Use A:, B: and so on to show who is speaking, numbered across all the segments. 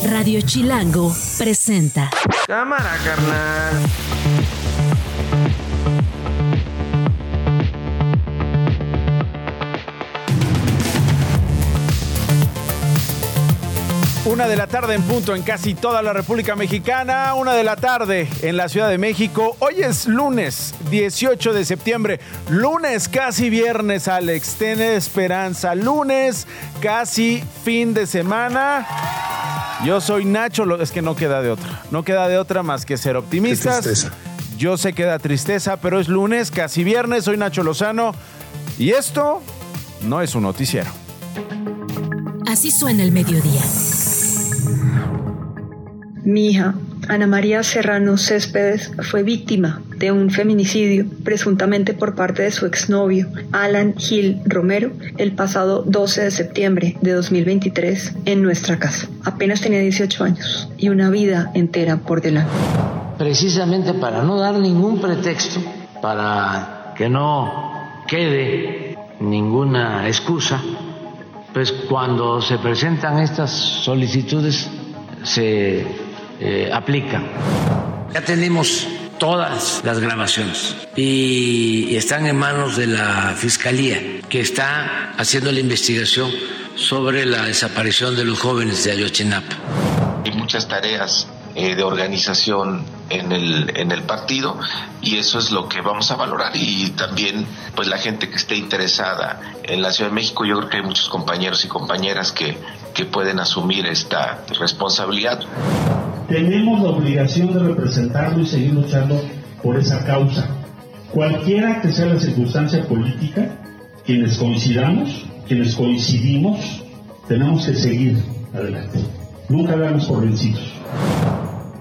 A: Radio Chilango presenta.
B: Cámara, carnal.
C: Una de la tarde en punto en casi toda la República Mexicana, una de la tarde en la Ciudad de México. Hoy es lunes 18 de septiembre, lunes casi viernes, Alex. Ten esperanza, lunes casi fin de semana. Yo soy Nacho, es que no queda de otra, no queda de otra más que ser optimistas. Yo sé que da tristeza, pero es lunes, casi viernes, soy Nacho Lozano y esto no es un noticiero.
A: Así suena el mediodía.
D: Mi hija, Ana María Serrano Céspedes, fue víctima de un feminicidio presuntamente por parte de su exnovio, Alan Gil Romero, el pasado 12 de septiembre de 2023 en nuestra casa. Apenas tenía 18 años y una vida entera por delante.
E: precisamente para no dar ningún pretexto, para que no quede ninguna excusa, pues cuando se presentan estas solicitudes se eh, aplican. Ya tenemos todas las grabaciones y están en manos de la Fiscalía, que está haciendo la investigación sobre la desaparición de los jóvenes de Ayotzinapa.
F: Hay muchas tareas eh, de organización en el, en el partido y eso es lo que vamos a valorar y también pues la gente que esté interesada en la Ciudad de México yo creo que hay muchos compañeros y compañeras que, que pueden asumir esta responsabilidad.
G: Tenemos la obligación de representarlo y seguir luchando por esa causa. Cualquiera que sea la circunstancia política, quienes coincidamos, quienes coincidimos, tenemos que seguir adelante. Nunca damos por vencidos.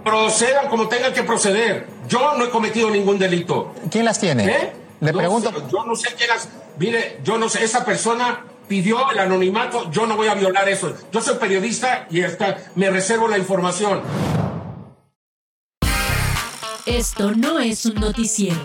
H: Procedan como tengan que proceder. Yo no he cometido ningún delito.
I: ¿Quién las tiene?
H: ¿Eh?
I: Le
H: No
I: pregunto.
H: sé, yo no sé quién las. Mire, yo no sé. Esa persona pidió el anonimato. Yo no voy a violar eso. Yo soy periodista y hasta me reservo la información.
A: Esto no es un noticiero.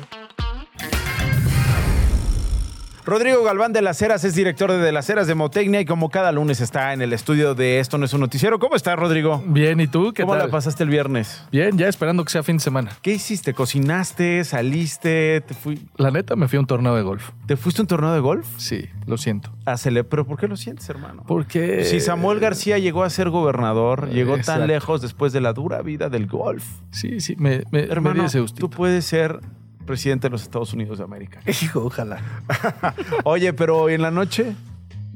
C: Rodrigo Galván de las Heras es director de De las Heras de Motecnia y como cada lunes está en el estudio de Esto no es un noticiero. ¿Cómo estás, Rodrigo?
J: Bien, ¿y tú qué
C: ¿Cómo
J: tal?
C: la pasaste el viernes?
J: Bien, ya esperando que sea fin de semana.
C: ¿Qué hiciste? ¿Cocinaste? ¿Saliste? ¿Te, fui-
J: La neta, me fui a un torneo de golf.
C: ¿Te fuiste a un torneo de golf?
J: Sí, lo siento.
C: A cele- ¿Pero por qué lo sientes, hermano?
J: Porque...
C: Si Samuel García llegó a ser gobernador, llegó tan lejos después de la dura vida del golf.
J: Sí, sí, me, me, me
C: Hermano,
J: di ese gustito.
C: tú puedes ser presidente de los Estados Unidos de América.
J: Hijo, ojalá.
C: Oye, pero en la noche,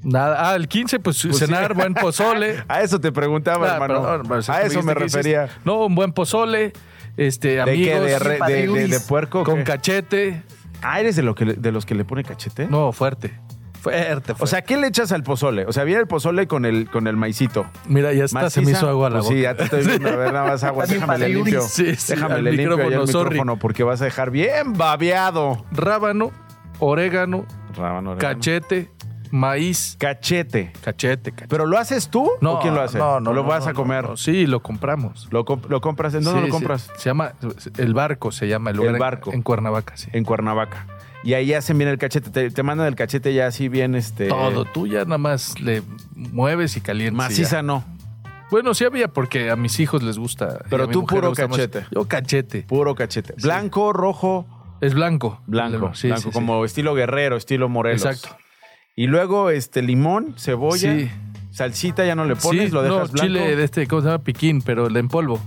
J: Nada. Ah, el 15, pues,
C: Pues
J: cenar,
C: sí.
J: buen pozole.
C: a eso te preguntaba, hermano.
J: perdón, pero si
C: a eso me refería.
J: hiciste- No, un buen pozole. Este,
C: ¿De
J: amigos.
C: qué? ¿De, re- de- de- de puerco?
J: Con
C: qué?
J: cachete.
C: Ah, ¿eres de, lo que de los que le pone cachete?
J: No, fuerte. Fuerte, fuerte.
C: O sea, ¿qué le echas al pozole? O sea, viene el pozole con el, con el maicito.
J: mira, ya está, se me
C: ¿Maciza?
J: hizo agua a la
C: Pues
J: boca.
C: Sí, ya te estoy viendo. A ver, nada más agua. Déjame le limpio.
J: Sí, sí,
C: Déjame le limpio allá el
J: micrófono, sorry.
C: micrófono porque vas a dejar bien babeado.
J: Rábano, orégano,
C: Rábano, orégano.
J: cachete, maíz.
C: Cachete.
J: Cachete, cachete.
C: ¿Pero lo haces tú o quién lo hace?
J: No, no.
C: ¿O lo
J: no,
C: vas
J: no,
C: a comer?
J: no, sí, lo compramos.
C: ¿Lo, comp- lo compras? ¿En dónde
J: Sí,
C: lo
J: sí.
C: compras?
J: Se llama El Barco, se llama el lugar.
C: El
J: en-
C: Barco.
J: En, Cuernavaca, sí.
C: En Cuernavaca. Y ahí hacen bien el cachete. Te, te mandan el cachete ya así bien, este...
J: Todo. Tú ya nada más le mueves y calientas.
C: Maciza
J: ya.
C: no.
J: Bueno, sí había porque a mis hijos les gusta.
C: Pero tú puro
J: más.
C: cachete.
J: Yo cachete.
C: Puro cachete. Blanco, rojo,
J: Es blanco.
C: blanco.
J: Sí,
C: blanco
J: sí,
C: como estilo guerrero, estilo Morelos.
J: Exacto.
C: Y luego este limón, cebolla,
J: Sí.
C: salsita ya no le pones, lo dejas
J: no,
C: blanco.
J: chile de este, ¿cómo se llama? Piquín, pero el en polvo.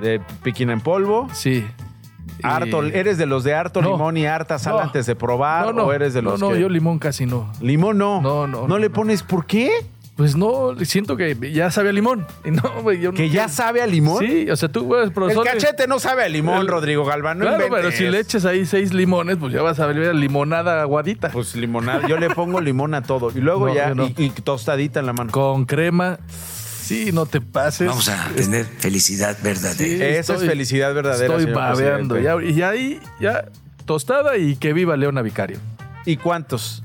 C: de piquín en polvo.
J: Sí.
C: Harto, ¿eres de los de harto
J: No.
C: limón y harta sal
J: No.
C: antes de probar
J: No, no.
C: o eres de
J: no,
C: los
J: no,
C: que
J: yo limón casi no.
C: limón no?
J: No, no,
C: ¿No
J: no,
C: le
J: no.
C: pones por qué?
J: Pues no, siento que ya sabe a limón. Y no, yo no
C: ¿Que ya sabe a limón?
J: Sí, o sea, tú,
C: El
J: profesor.
C: cachete no sabe a limón,
J: El-
C: Rodrigo Galván. No
J: claro, pero si le echas ahí seis limones, pues ya vas a ver limonada aguadita.
C: Pues limonada. Yo le pongo limón a todo. Y luego
J: No,
C: ya,
J: no.
C: y, y tostadita en la mano.
J: Con crema. Sí, no te pases.
E: Vamos a tener felicidad verdadera.
J: Sí,
C: Esa es felicidad verdadera,
J: Estoy babeando. Ya, y ahí, ya, tostada y que viva Leona Vicario.
C: ¿Y cuántos?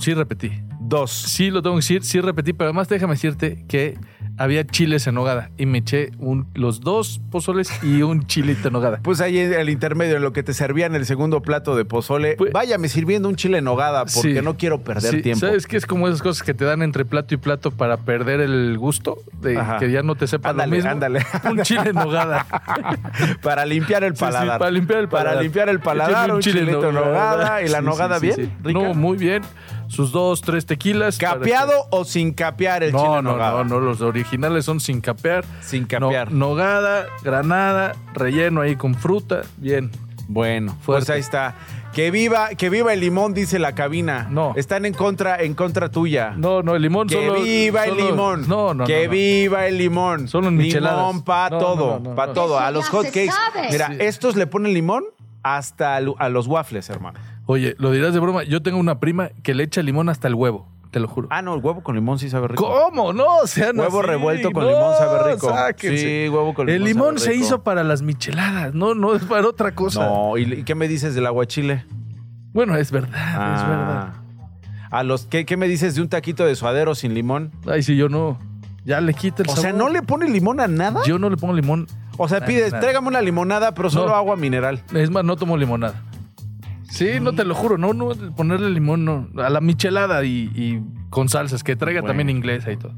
J: Sí, repetí.
C: Dos.
J: Sí, lo tengo que decir, sí repetí, pero además déjame decirte que había chiles en nogada y me eché un, los dos pozoles y un chilito en nogada.
C: Pues ahí en el intermedio, en lo que te servían el segundo plato de pozole,
J: Pues-
C: váyame sirviendo un chile en nogada porque
J: Sí.
C: no quiero perder
J: Sí,
C: tiempo.
J: ¿Sabes qué? Es como esas cosas que te dan entre plato y plato para perder el gusto, de
C: Ajá.
J: que ya no te sepa
C: Ándale,
J: lo mismo.
C: ándale.
J: Un chile en nogada.
C: para limpiar el
J: sí,
C: paladar.
J: para limpiar el paladar.
C: Para limpiar el paladar,
J: Échale
C: un, chilito en nogada y la nogada bien.
J: No, muy bien. Sus dos, tres tequilas.
C: ¿Capeado o sin capear el
J: que-
C: chile
J: No, no,
C: nogada?
J: no, no, los originales son sin capear.
C: Sin
J: No,
C: capear.
J: nogada, granada, relleno ahí con fruta. Bien.
C: Bueno,
J: Fuerte.
C: pues ahí está. Que viva, que viva el limón, dice la cabina.
J: No.
C: Están en contra, en contra tuya.
J: No, no, el limón
C: Que
J: solo.
C: viva el limón.
J: No, no,
C: Que
J: no, no.
C: viva el limón.
J: Solo en micheladas.
C: Limón para
J: No,
C: todo,
J: no, no, no,
C: para
J: no.
C: todo. A los
I: ya
C: hot
I: se
C: cakes.
I: sabe.
C: Mira,
J: Sí.
C: estos le ponen limón hasta a los waffles, hermano.
J: Oye, lo dirás de broma. Yo tengo una prima que le echa limón hasta el huevo. Te lo juro.
C: Ah, no, el huevo con limón sí sabe rico.
J: ¿Cómo? No, sean
C: Huevo
J: así.
C: revuelto con
J: No,
C: limón sabe rico.
J: sáquense.
C: Sí, huevo con
J: El
C: limón
J: limón
C: sabe
J: se
C: rico.
J: hizo para las micheladas, no, no es para otra cosa.
C: No, ¿y, qué me dices del aguachile?
J: Bueno, es verdad, es
C: Ah.
J: verdad.
C: A los, ¿qué, qué me dices de un taquito de suadero sin limón?
J: Ay, si yo no. Ya le quita el
C: O
J: sabor.
C: sea, ¿no le pone limón a nada?
J: Yo no le pongo limón.
C: o sea,
J: Nada,
C: pides,
J: nada.
C: tráigame una limonada, pero solo
J: No.
C: agua mineral.
J: Es más, no tomo limonada. Sí, no te lo juro, no, no, ponerle limón, no. A la michelada y, y con salsas, que traiga
C: Bueno.
J: también inglesa y todo.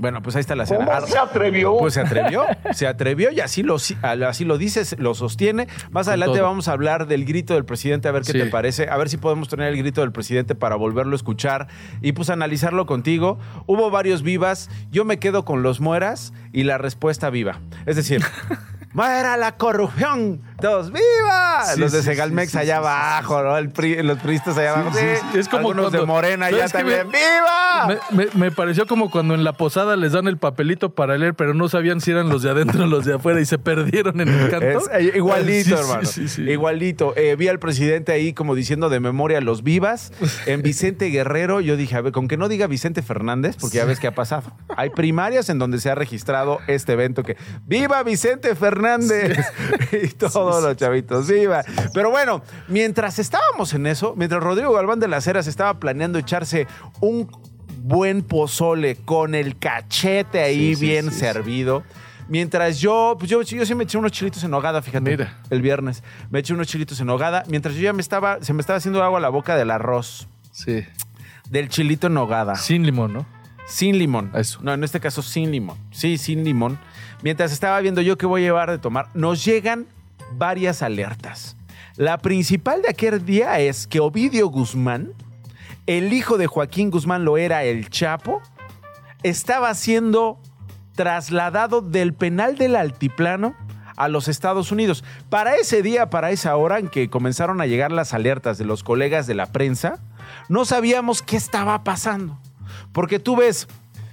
C: Bueno, pues ahí está la cena. ¿Cómo atrevió? Pues se atrevió, se atrevió y así lo, así lo dices, lo sostiene. Más adelante vamos a hablar del grito del presidente, a ver qué
J: Sí.
C: te parece, a ver si podemos tener el grito del presidente para volverlo a escuchar y pues analizarlo contigo. Hubo varios vivas, yo me quedo con los mueras y la respuesta viva. Es decir... ¡Muera la corrupción! ¡Todos viva!
J: Sí,
C: los de Segalmex
J: sí, sí,
C: allá abajo, ¿no? El PRI- los priistas allá abajo.
J: Es como
C: Algunos de Morena ya
J: ¿Sabes qué
C: también.
J: me-
C: ¡Viva!
J: Me, me- me pareció como cuando en la posada les dan el papelito para leer, pero no sabían si eran los de adentro o los de afuera y se perdieron en el canto.
C: Es, eh, igualito, hermano. Igualito. Eh, vi al presidente ahí como diciendo de memoria los vivas. En Vicente Guerrero, yo dije, a ver, con que no diga Vicente Fernández, porque ya ves qué ha pasado. Hay primarias en donde se ha registrado este evento que ¡Viva Vicente Fernández! y todos los chavitos, ¡viva! Pero bueno, mientras estábamos en eso, mientras Rodrigo Galván de las Heras estaba planeando echarse un buen pozole con el cachete ahí
J: Sí, sí,
C: bien
J: sí,
C: servido. Mientras yo, pues yo, yo sí me eché unos chilitos en hogada, fíjate.
J: Mira.
C: El viernes. Me eché unos chilitos en hogada. Mientras yo ya me estaba, se me estaba haciendo agua a la boca del arroz.
J: Sí.
C: Del chilito en hogada.
J: Sin limón, ¿no?
C: Sin limón.
J: Eso.
C: No, en este caso sin limón. Sí, sin limón. Mientras estaba viendo yo qué voy a llevar de tomar, nos llegan varias alertas. La principal de aquel día es que Ovidio Guzmán, el hijo de Joaquín Guzmán lo era el Chapo, estaba siendo trasladado del penal del Altiplano a los Estados Unidos. Para ese día, para esa hora en que comenzaron a llegar las alertas de los colegas de la prensa, no sabíamos qué estaba pasando. Porque tú ves,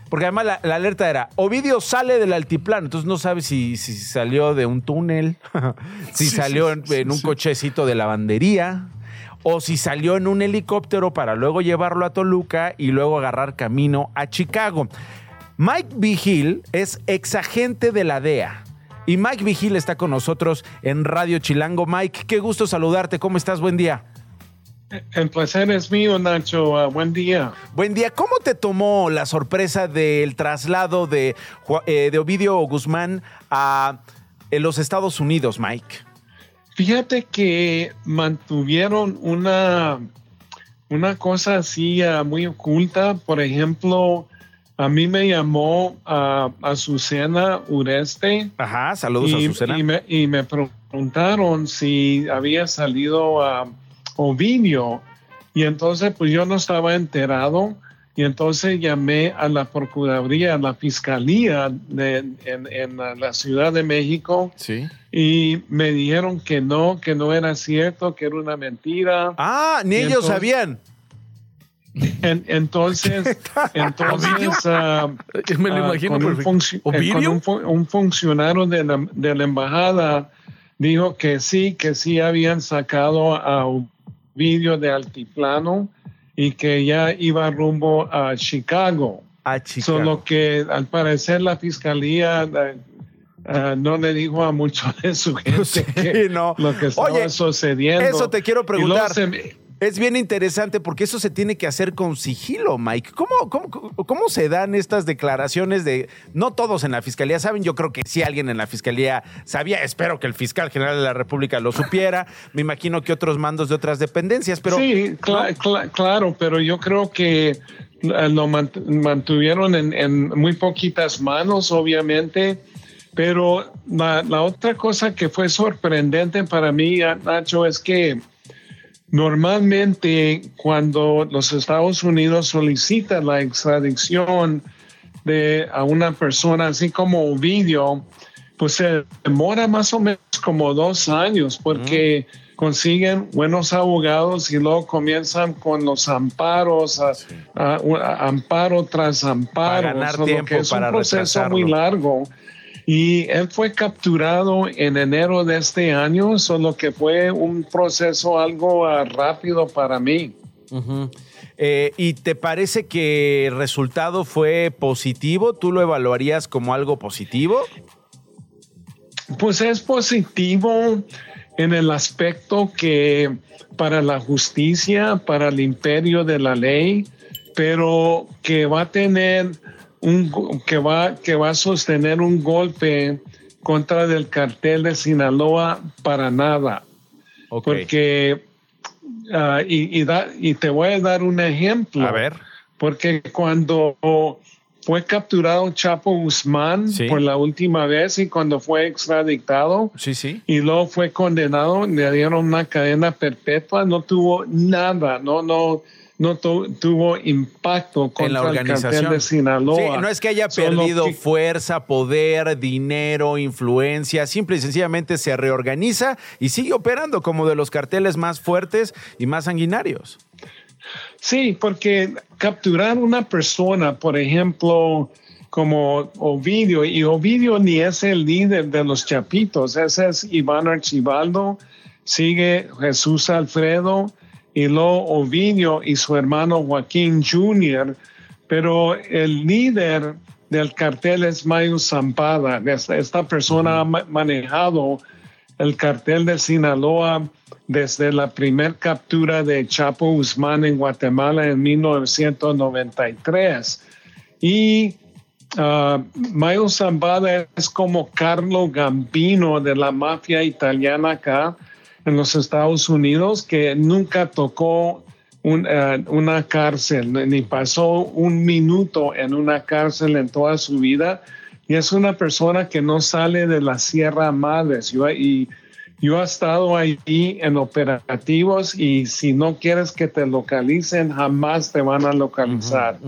C: porque además la, la alerta era, Ovidio sale del altiplano, entonces no sabes si, si salió de un túnel, si
J: Sí,
C: salió en, un cochecito de lavandería, o si salió en un helicóptero para luego llevarlo a Toluca y luego agarrar camino a Chicago. Mike Vigil es exagente de la DEA. Y Mike Vigil está con nosotros en Radio Chilango. Mike, qué gusto saludarte. ¿Cómo estás? Buen día.
K: El placer es mío, Nacho. Ah, buen día.
C: Buen día. ¿Cómo te tomó la sorpresa del traslado de, eh, de Ovidio Guzmán a en los Estados Unidos, Mike?
K: Fíjate que mantuvieron una, una cosa así ah, muy oculta. Por ejemplo, a mí me llamó a Azucena Ureste.
C: Ajá, saludos
K: y,
C: a
K: y me, y me preguntaron si había salido a Ovidio. Y entonces, pues yo no estaba enterado. Y entonces llamé a la Procuraduría, a la Fiscalía de, en, en la Ciudad de México
C: Sí.
K: y me dijeron que no, que no era cierto, que era una mentira.
C: Ah, ni
K: Y
C: ellos
K: entonces-
C: sabían.
K: En- entonces, entonces ah,
J: Me lo
K: ah,
J: imagino
K: con un, eh, un funcionario de la, de la embajada dijo que sí, que sí habían sacado a Ovidio de Altiplano y que ya iba rumbo a Chicago.
C: A Chicago.
K: Solo que al parecer la fiscalía eh, eh, no le dijo a mucho de su gente
C: Sí,
K: que
C: no.
K: lo que estaba
C: Oye,
K: sucediendo.
C: eso te quiero preguntar.
K: se
C: Es bien interesante porque eso se tiene que hacer con sigilo, Mike. ¿Cómo, cómo, cómo se dan estas declaraciones de... No todos en la Fiscalía saben, yo creo que sí alguien en la Fiscalía sabía, espero que el fiscal general de la República lo supiera, me imagino que otros mandos de otras dependencias, pero...
K: Sí, claro, pero yo creo que eh, lo mantuvieron en, muy poquitas manos, obviamente. Pero la, la, otra cosa que fue sorprendente para mí, Nacho, es que Normalmente, cuando los Estados Unidos solicitan la extradición de a una persona, así como Ovidio, pues se demora más o menos como dos años porque consiguen buenos abogados y luego comienzan con los amparos, amparo tras amparo.
C: Para ganar tiempo,
K: es un proceso muy largo. Y él fue capturado en enero de este año, solo que fue un proceso algo ah, rápido para mí.
C: Eh, ¿Y te parece que el resultado fue positivo? ¿Tú lo evaluarías como algo positivo?
K: Pues es positivo en el aspecto que para la justicia, para el imperio de la ley, pero que va a tener un, que, va, que va a sostener un golpe contra del cartel de Sinaloa para nada. Porque, ah, y, y, te voy a dar un ejemplo.
C: A ver.
K: Porque cuando fue capturado Chapo Guzmán por la última vez y cuando fue extraditado
C: sí, sí.
K: y luego fue condenado, le dieron una cadena perpetua, no tuvo nada, no, no, no tuvo impacto contra la organización. el cartel de Sinaloa.
C: no es que haya perdido fuerza, poder, dinero, influencia, simple y sencillamente se reorganiza y sigue operando como de los carteles más fuertes y más sanguinarios.
K: Sí, porque capturar una persona, por ejemplo, como Ovidio, y Ovidio ni es el líder de los Chapitos, ese es Iván Archibaldo, sigue Jesús Alfredo, y luego Ovidio y su hermano Joaquín Jr., pero el líder del cartel es Mayo Zampada. Esta persona ha manejado el cartel de Sinaloa desde la primera captura de Chapo Guzmán en Guatemala en 1993. Y uh, Mayo Zambada es como Carlo Gambino de la mafia italiana acá en los Estados Unidos que nunca tocó eh, una cárcel, ni pasó un minuto en una cárcel en toda su vida. Y es una persona que no sale de la Sierra Madres. y yo he estado ahí en operativos y si no quieres que te localicen, jamás te van a localizar.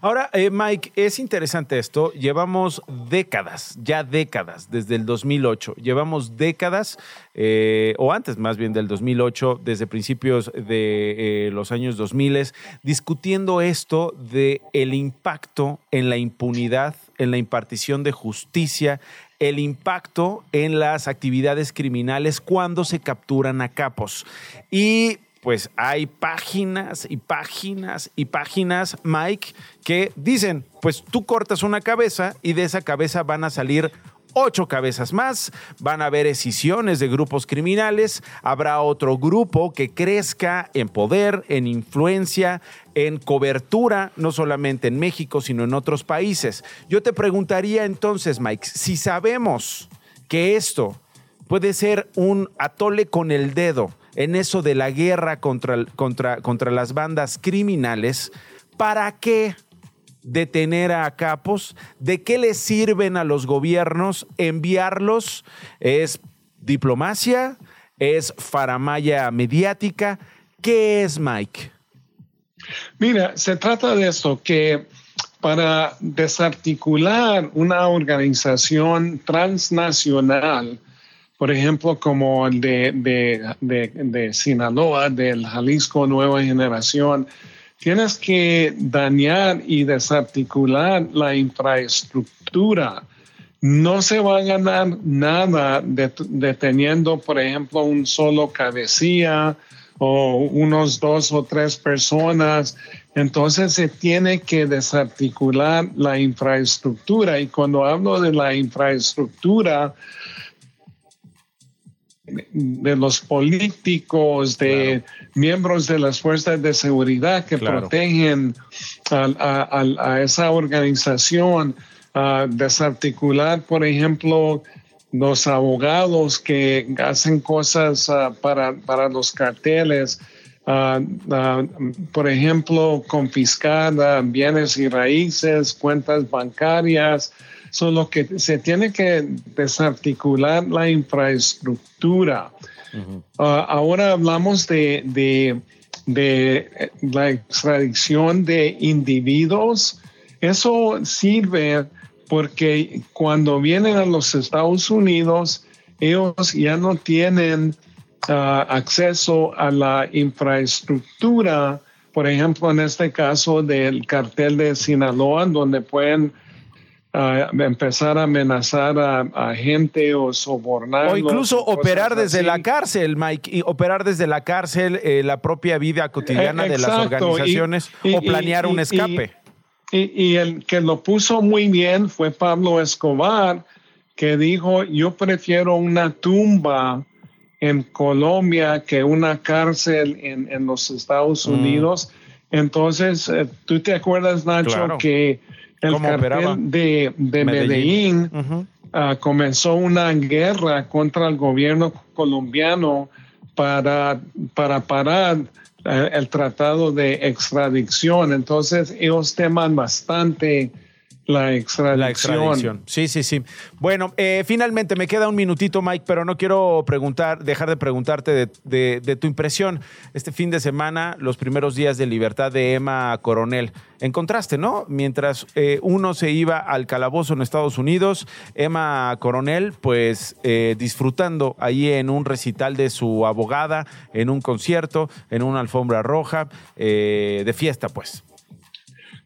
C: Ahora, eh, Mike, es interesante esto. Llevamos décadas, ya décadas, desde el 2008. Llevamos décadas, eh, o antes más bien del 2008, desde principios de eh, los años 2000, discutiendo esto de el impacto en la impunidad, en la impartición de justicia, el impacto en las actividades criminales cuando se capturan a capos. Y pues hay páginas y páginas y páginas, Mike, que dicen, pues tú cortas una cabeza y de esa cabeza van a salir ocho cabezas más, van a haber escisiones de grupos criminales, habrá otro grupo que crezca en poder, en influencia, en cobertura, no solamente en México, sino en otros países. Yo te preguntaría entonces, Mike, si sabemos que esto puede ser un atole con el dedo en eso de la guerra contra, contra, contra las bandas criminales, ¿para qué detener a capos? ¿De qué les sirven a los gobiernos enviarlos? ¿Es diplomacia? ¿Es faramaya mediática? ¿Qué es, Mike?
K: Mira, se trata de esto, que para desarticular una organización transnacional, por ejemplo, como el de, de, de Sinaloa, del Jalisco Nueva Generación, tienes que dañar y desarticular la infraestructura. No se va a ganar nada deteniendo, por ejemplo, un solo cabecilla o unos dos o tres personas. Entonces se tiene que desarticular la infraestructura. Y cuando hablo de la infraestructura, de los políticos, de miembros de las fuerzas de seguridad que protegen a, esa organización, desarticular, por ejemplo, los abogados que hacen cosas ah, para, para, los carteles, ah, por ejemplo, confiscar bienes y raíces, cuentas bancarias, Solo que se tiene que desarticular la infraestructura. ahora hablamos de, de, de, la extradición de individuos. Eso sirve porque cuando vienen a los Estados Unidos, ellos ya no tienen ah, acceso a la infraestructura, por ejemplo, en este caso del cartel de Sinaloa, donde pueden ah, empezar a amenazar a, gente o sobornar.
C: O incluso operar desde la cárcel, Mike, y operar desde la cárcel eh, la propia vida cotidiana de las organizaciones o planear un escape.
K: Y, el que lo puso muy bien fue Pablo Escobar, que dijo, yo prefiero una tumba en Colombia que una cárcel en, los Estados mm. Entonces, eh, ¿tú te acuerdas, Nacho, que el cartel de, Medellín, ah, comenzó una guerra contra el gobierno colombiano para, para parar eh, el tratado de extradición. Entonces, ellos teman bastante la extradición.
C: Sí, sí, sí. Bueno, eh, finalmente me queda un minutito, Mike, pero no quiero preguntar, dejar de preguntarte de, tu impresión este fin de semana, los primeros días de libertad de Emma Coronel. Encontraste, ¿no? Mientras eh, uno se iba al calabozo en Estados Unidos, Emma Coronel, pues eh, disfrutando ahí en un recital de su abogada, en un concierto, en una alfombra roja, de fiesta, pues.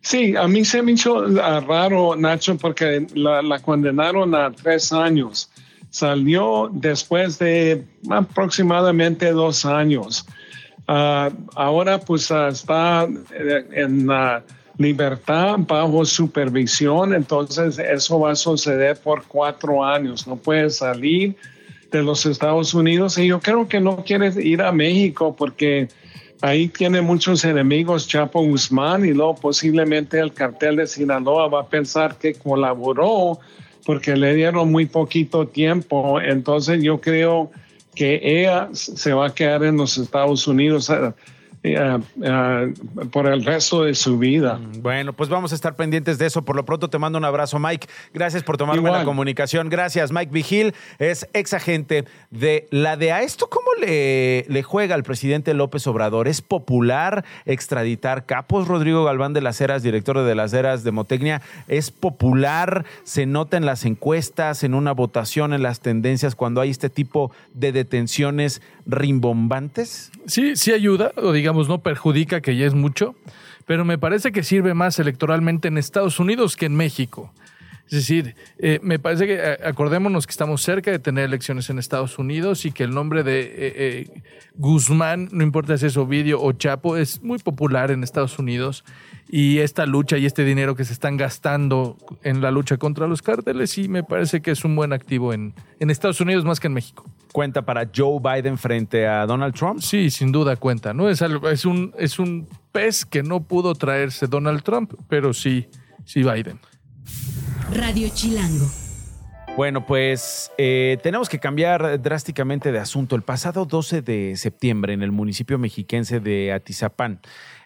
K: Sí, a mí se me hizo ah, raro, Nacho, porque la, condenaron a tres años. Salió después de aproximadamente dos años. Ah, ahora pues ah, está eh, en libertad bajo supervisión, entonces eso va a suceder por cuatro años. No puede salir de los Estados Unidos y yo creo que no quiere ir a México porque ahí tiene muchos enemigos Chapo Guzmán y luego posiblemente el cartel de Sinaloa va a pensar que colaboró porque le dieron muy poquito tiempo. Entonces yo creo que ella se va a quedar en los Estados Unidos eh, eh, por el resto de su vida.
C: Mm, bueno, pues vamos a estar pendientes de eso. Por lo pronto te mando un abrazo, Mike. Gracias por tomarme la comunicación. Gracias, Mike Vigil. Es ex agente de la DEA. ¿Esto cómo le, le juega al presidente López Obrador? ¿Es popular extraditar capos? Rodrigo Galván de las Heras, director de las Heras de Motecnia, ¿es popular? ¿Se nota en las encuestas, en una votación, en las tendencias cuando hay este tipo de detenciones rimbombantes?
J: Sí, sí ayuda, o digamos, no perjudica, que ya es mucho, pero me parece que sirve más electoralmente en Estados Unidos que en México. Es decir, eh, me parece que eh, acordémonos que estamos cerca de tener elecciones en Estados Unidos y que el nombre de eh, Guzmán, no importa si es Ovidio o Chapo, es muy popular en Estados Unidos y esta lucha y este dinero que se están gastando en la lucha contra los cárteles, sí me parece que es un buen activo en, en Estados Unidos más que en México.
C: ¿Cuenta para Joe Biden frente a Donald Trump?
J: Sí, sin duda cuenta, ¿no? Es, es, un, es un pez que no pudo traerse Donald Trump, pero sí, sí Biden.
A: Radio Chilango.
C: Bueno, pues eh, tenemos que cambiar drásticamente de asunto. El pasado 12 de septiembre en el municipio mexiquense de Atizapán,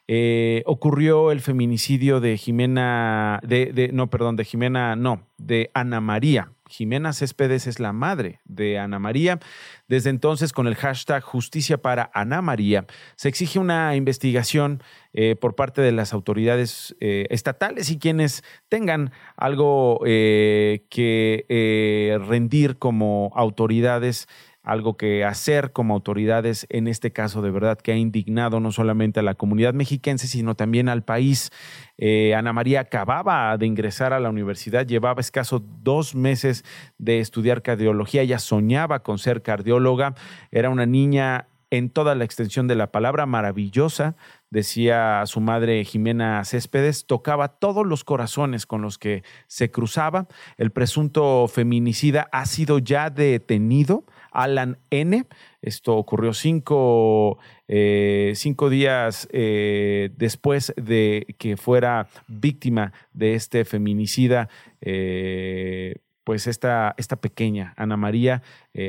C: eh, ocurrió el feminicidio de Jimena, de, no, perdón, de Jimena, no, de Ana María. Jimena Céspedes es la madre de Ana María. Desde entonces, con el hashtag Justicia para Ana María, se exige una investigación eh, por parte de las autoridades eh, estatales y quienes tengan algo que rendir como autoridades algo que hacer como autoridades en este caso de verdad que ha indignado no solamente a la comunidad mexiquense, sino también al país. Eh, Ana María acababa de ingresar a la universidad, llevaba escaso dos meses de estudiar cardiología, ella soñaba con ser cardióloga, era una niña en toda la extensión de la palabra, maravillosa, decía su madre Jimena Céspedes, tocaba todos los corazones con los que se cruzaba. El presunto feminicida ha sido ya detenido Alan N. Esto ocurrió cinco, eh, cinco días eh, después de que fuera víctima de este feminicida. Eh, pues esta, esta pequeña Ana María,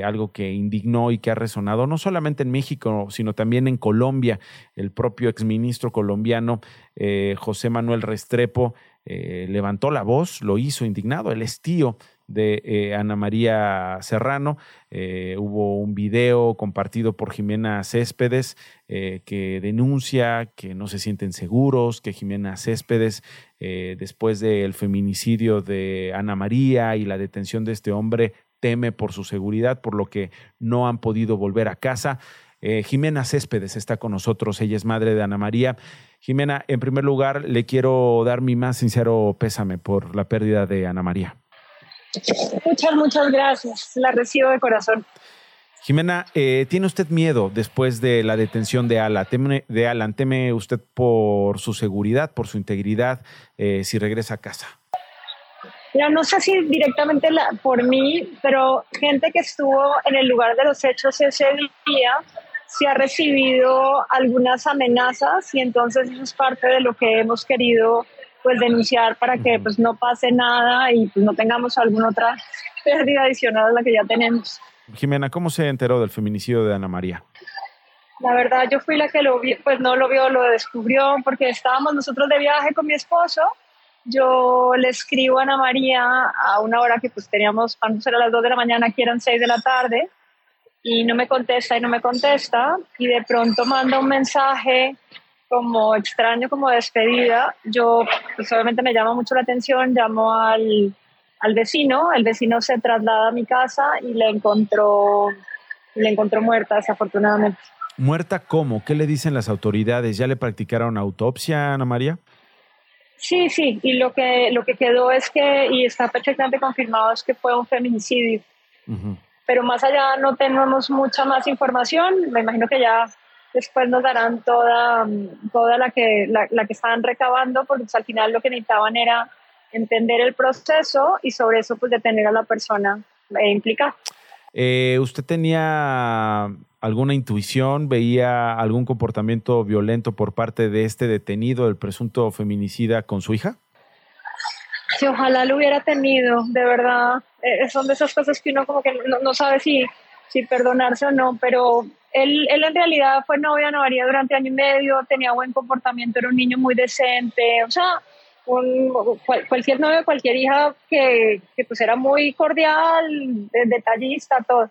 C: algo que indignó y que ha resonado no solamente en México, sino también en Colombia. El propio exministro colombiano José Manuel Restrepo levantó la voz, lo hizo indignado, él es tío de eh, Ana María Serrano. Eh, hubo un video compartido por Jimena Céspedes eh, que denuncia que no se sienten seguros, que Jimena Céspedes, después del feminicidio de Ana María y la detención de este hombre, teme por su seguridad, por lo que no han podido volver a casa. Jimena Céspedes está con nosotros, ella es madre de Ana María. Jimena, en primer lugar, le quiero dar mi más sincero pésame por la pérdida de Ana María.
I: Muchas, muchas gracias. La recibo de corazón.
C: Jimena, eh, ¿tiene usted miedo después de la detención de, Alan? ¿Teme, de Alan? ¿Teme usted por su seguridad, por su integridad, eh, si regresa a casa?
I: Ya no sé si directamente la, por mí, pero gente que estuvo en el lugar de los hechos ese día se ha recibido algunas amenazas y entonces eso es parte de lo que hemos querido pues denunciar para que pues no pase nada y pues no tengamos alguna otra pérdida adicional a la que ya tenemos.
C: Jimena, ¿cómo se enteró del feminicidio de Ana María?
I: La verdad, yo fui la que lo vi, pues no lo vio, lo descubrió, porque estábamos nosotros de viaje con mi esposo. Yo le escribo a Ana María a una hora que pues teníamos, cuando era las 2 de la mañana, aquí eran 6 de la tarde, y no me contesta y no me contesta, y de pronto manda un mensaje como extraño, como despedida, yo pues obviamente me llama mucho la atención, llamo al, al vecino, el vecino se traslada a mi casa y le encontró, le encontró muerta, desafortunadamente.
C: ¿Muerta cómo? ¿Qué le dicen las autoridades? ¿Ya le practicaron autopsia, Ana María?
I: Sí, sí, y lo que, lo que quedó es que, y está perfectamente confirmado, es que fue un feminicidio. Pero más allá no tenemos mucha más información, me imagino que ya después nos darán toda, toda la, que, la, que estaban recabando, porque pues, al final lo que necesitaban era entender el proceso y sobre eso pues detener a la persona eh, implicada.
C: Eh, ¿Usted tenía alguna intuición, veía algún comportamiento violento por parte de este detenido, el presunto feminicida, con su hija?
I: Sí, ojalá lo hubiera tenido, de verdad. Eh, son de esas cosas que uno como que no, no sabe si, si perdonarse o no, pero él, él en realidad fue novia de María durante año y medio, tenía buen comportamiento, era un niño muy decente, o sea, cualquier novio, cualquier hija que, que pues era muy cordial, detallista, todo.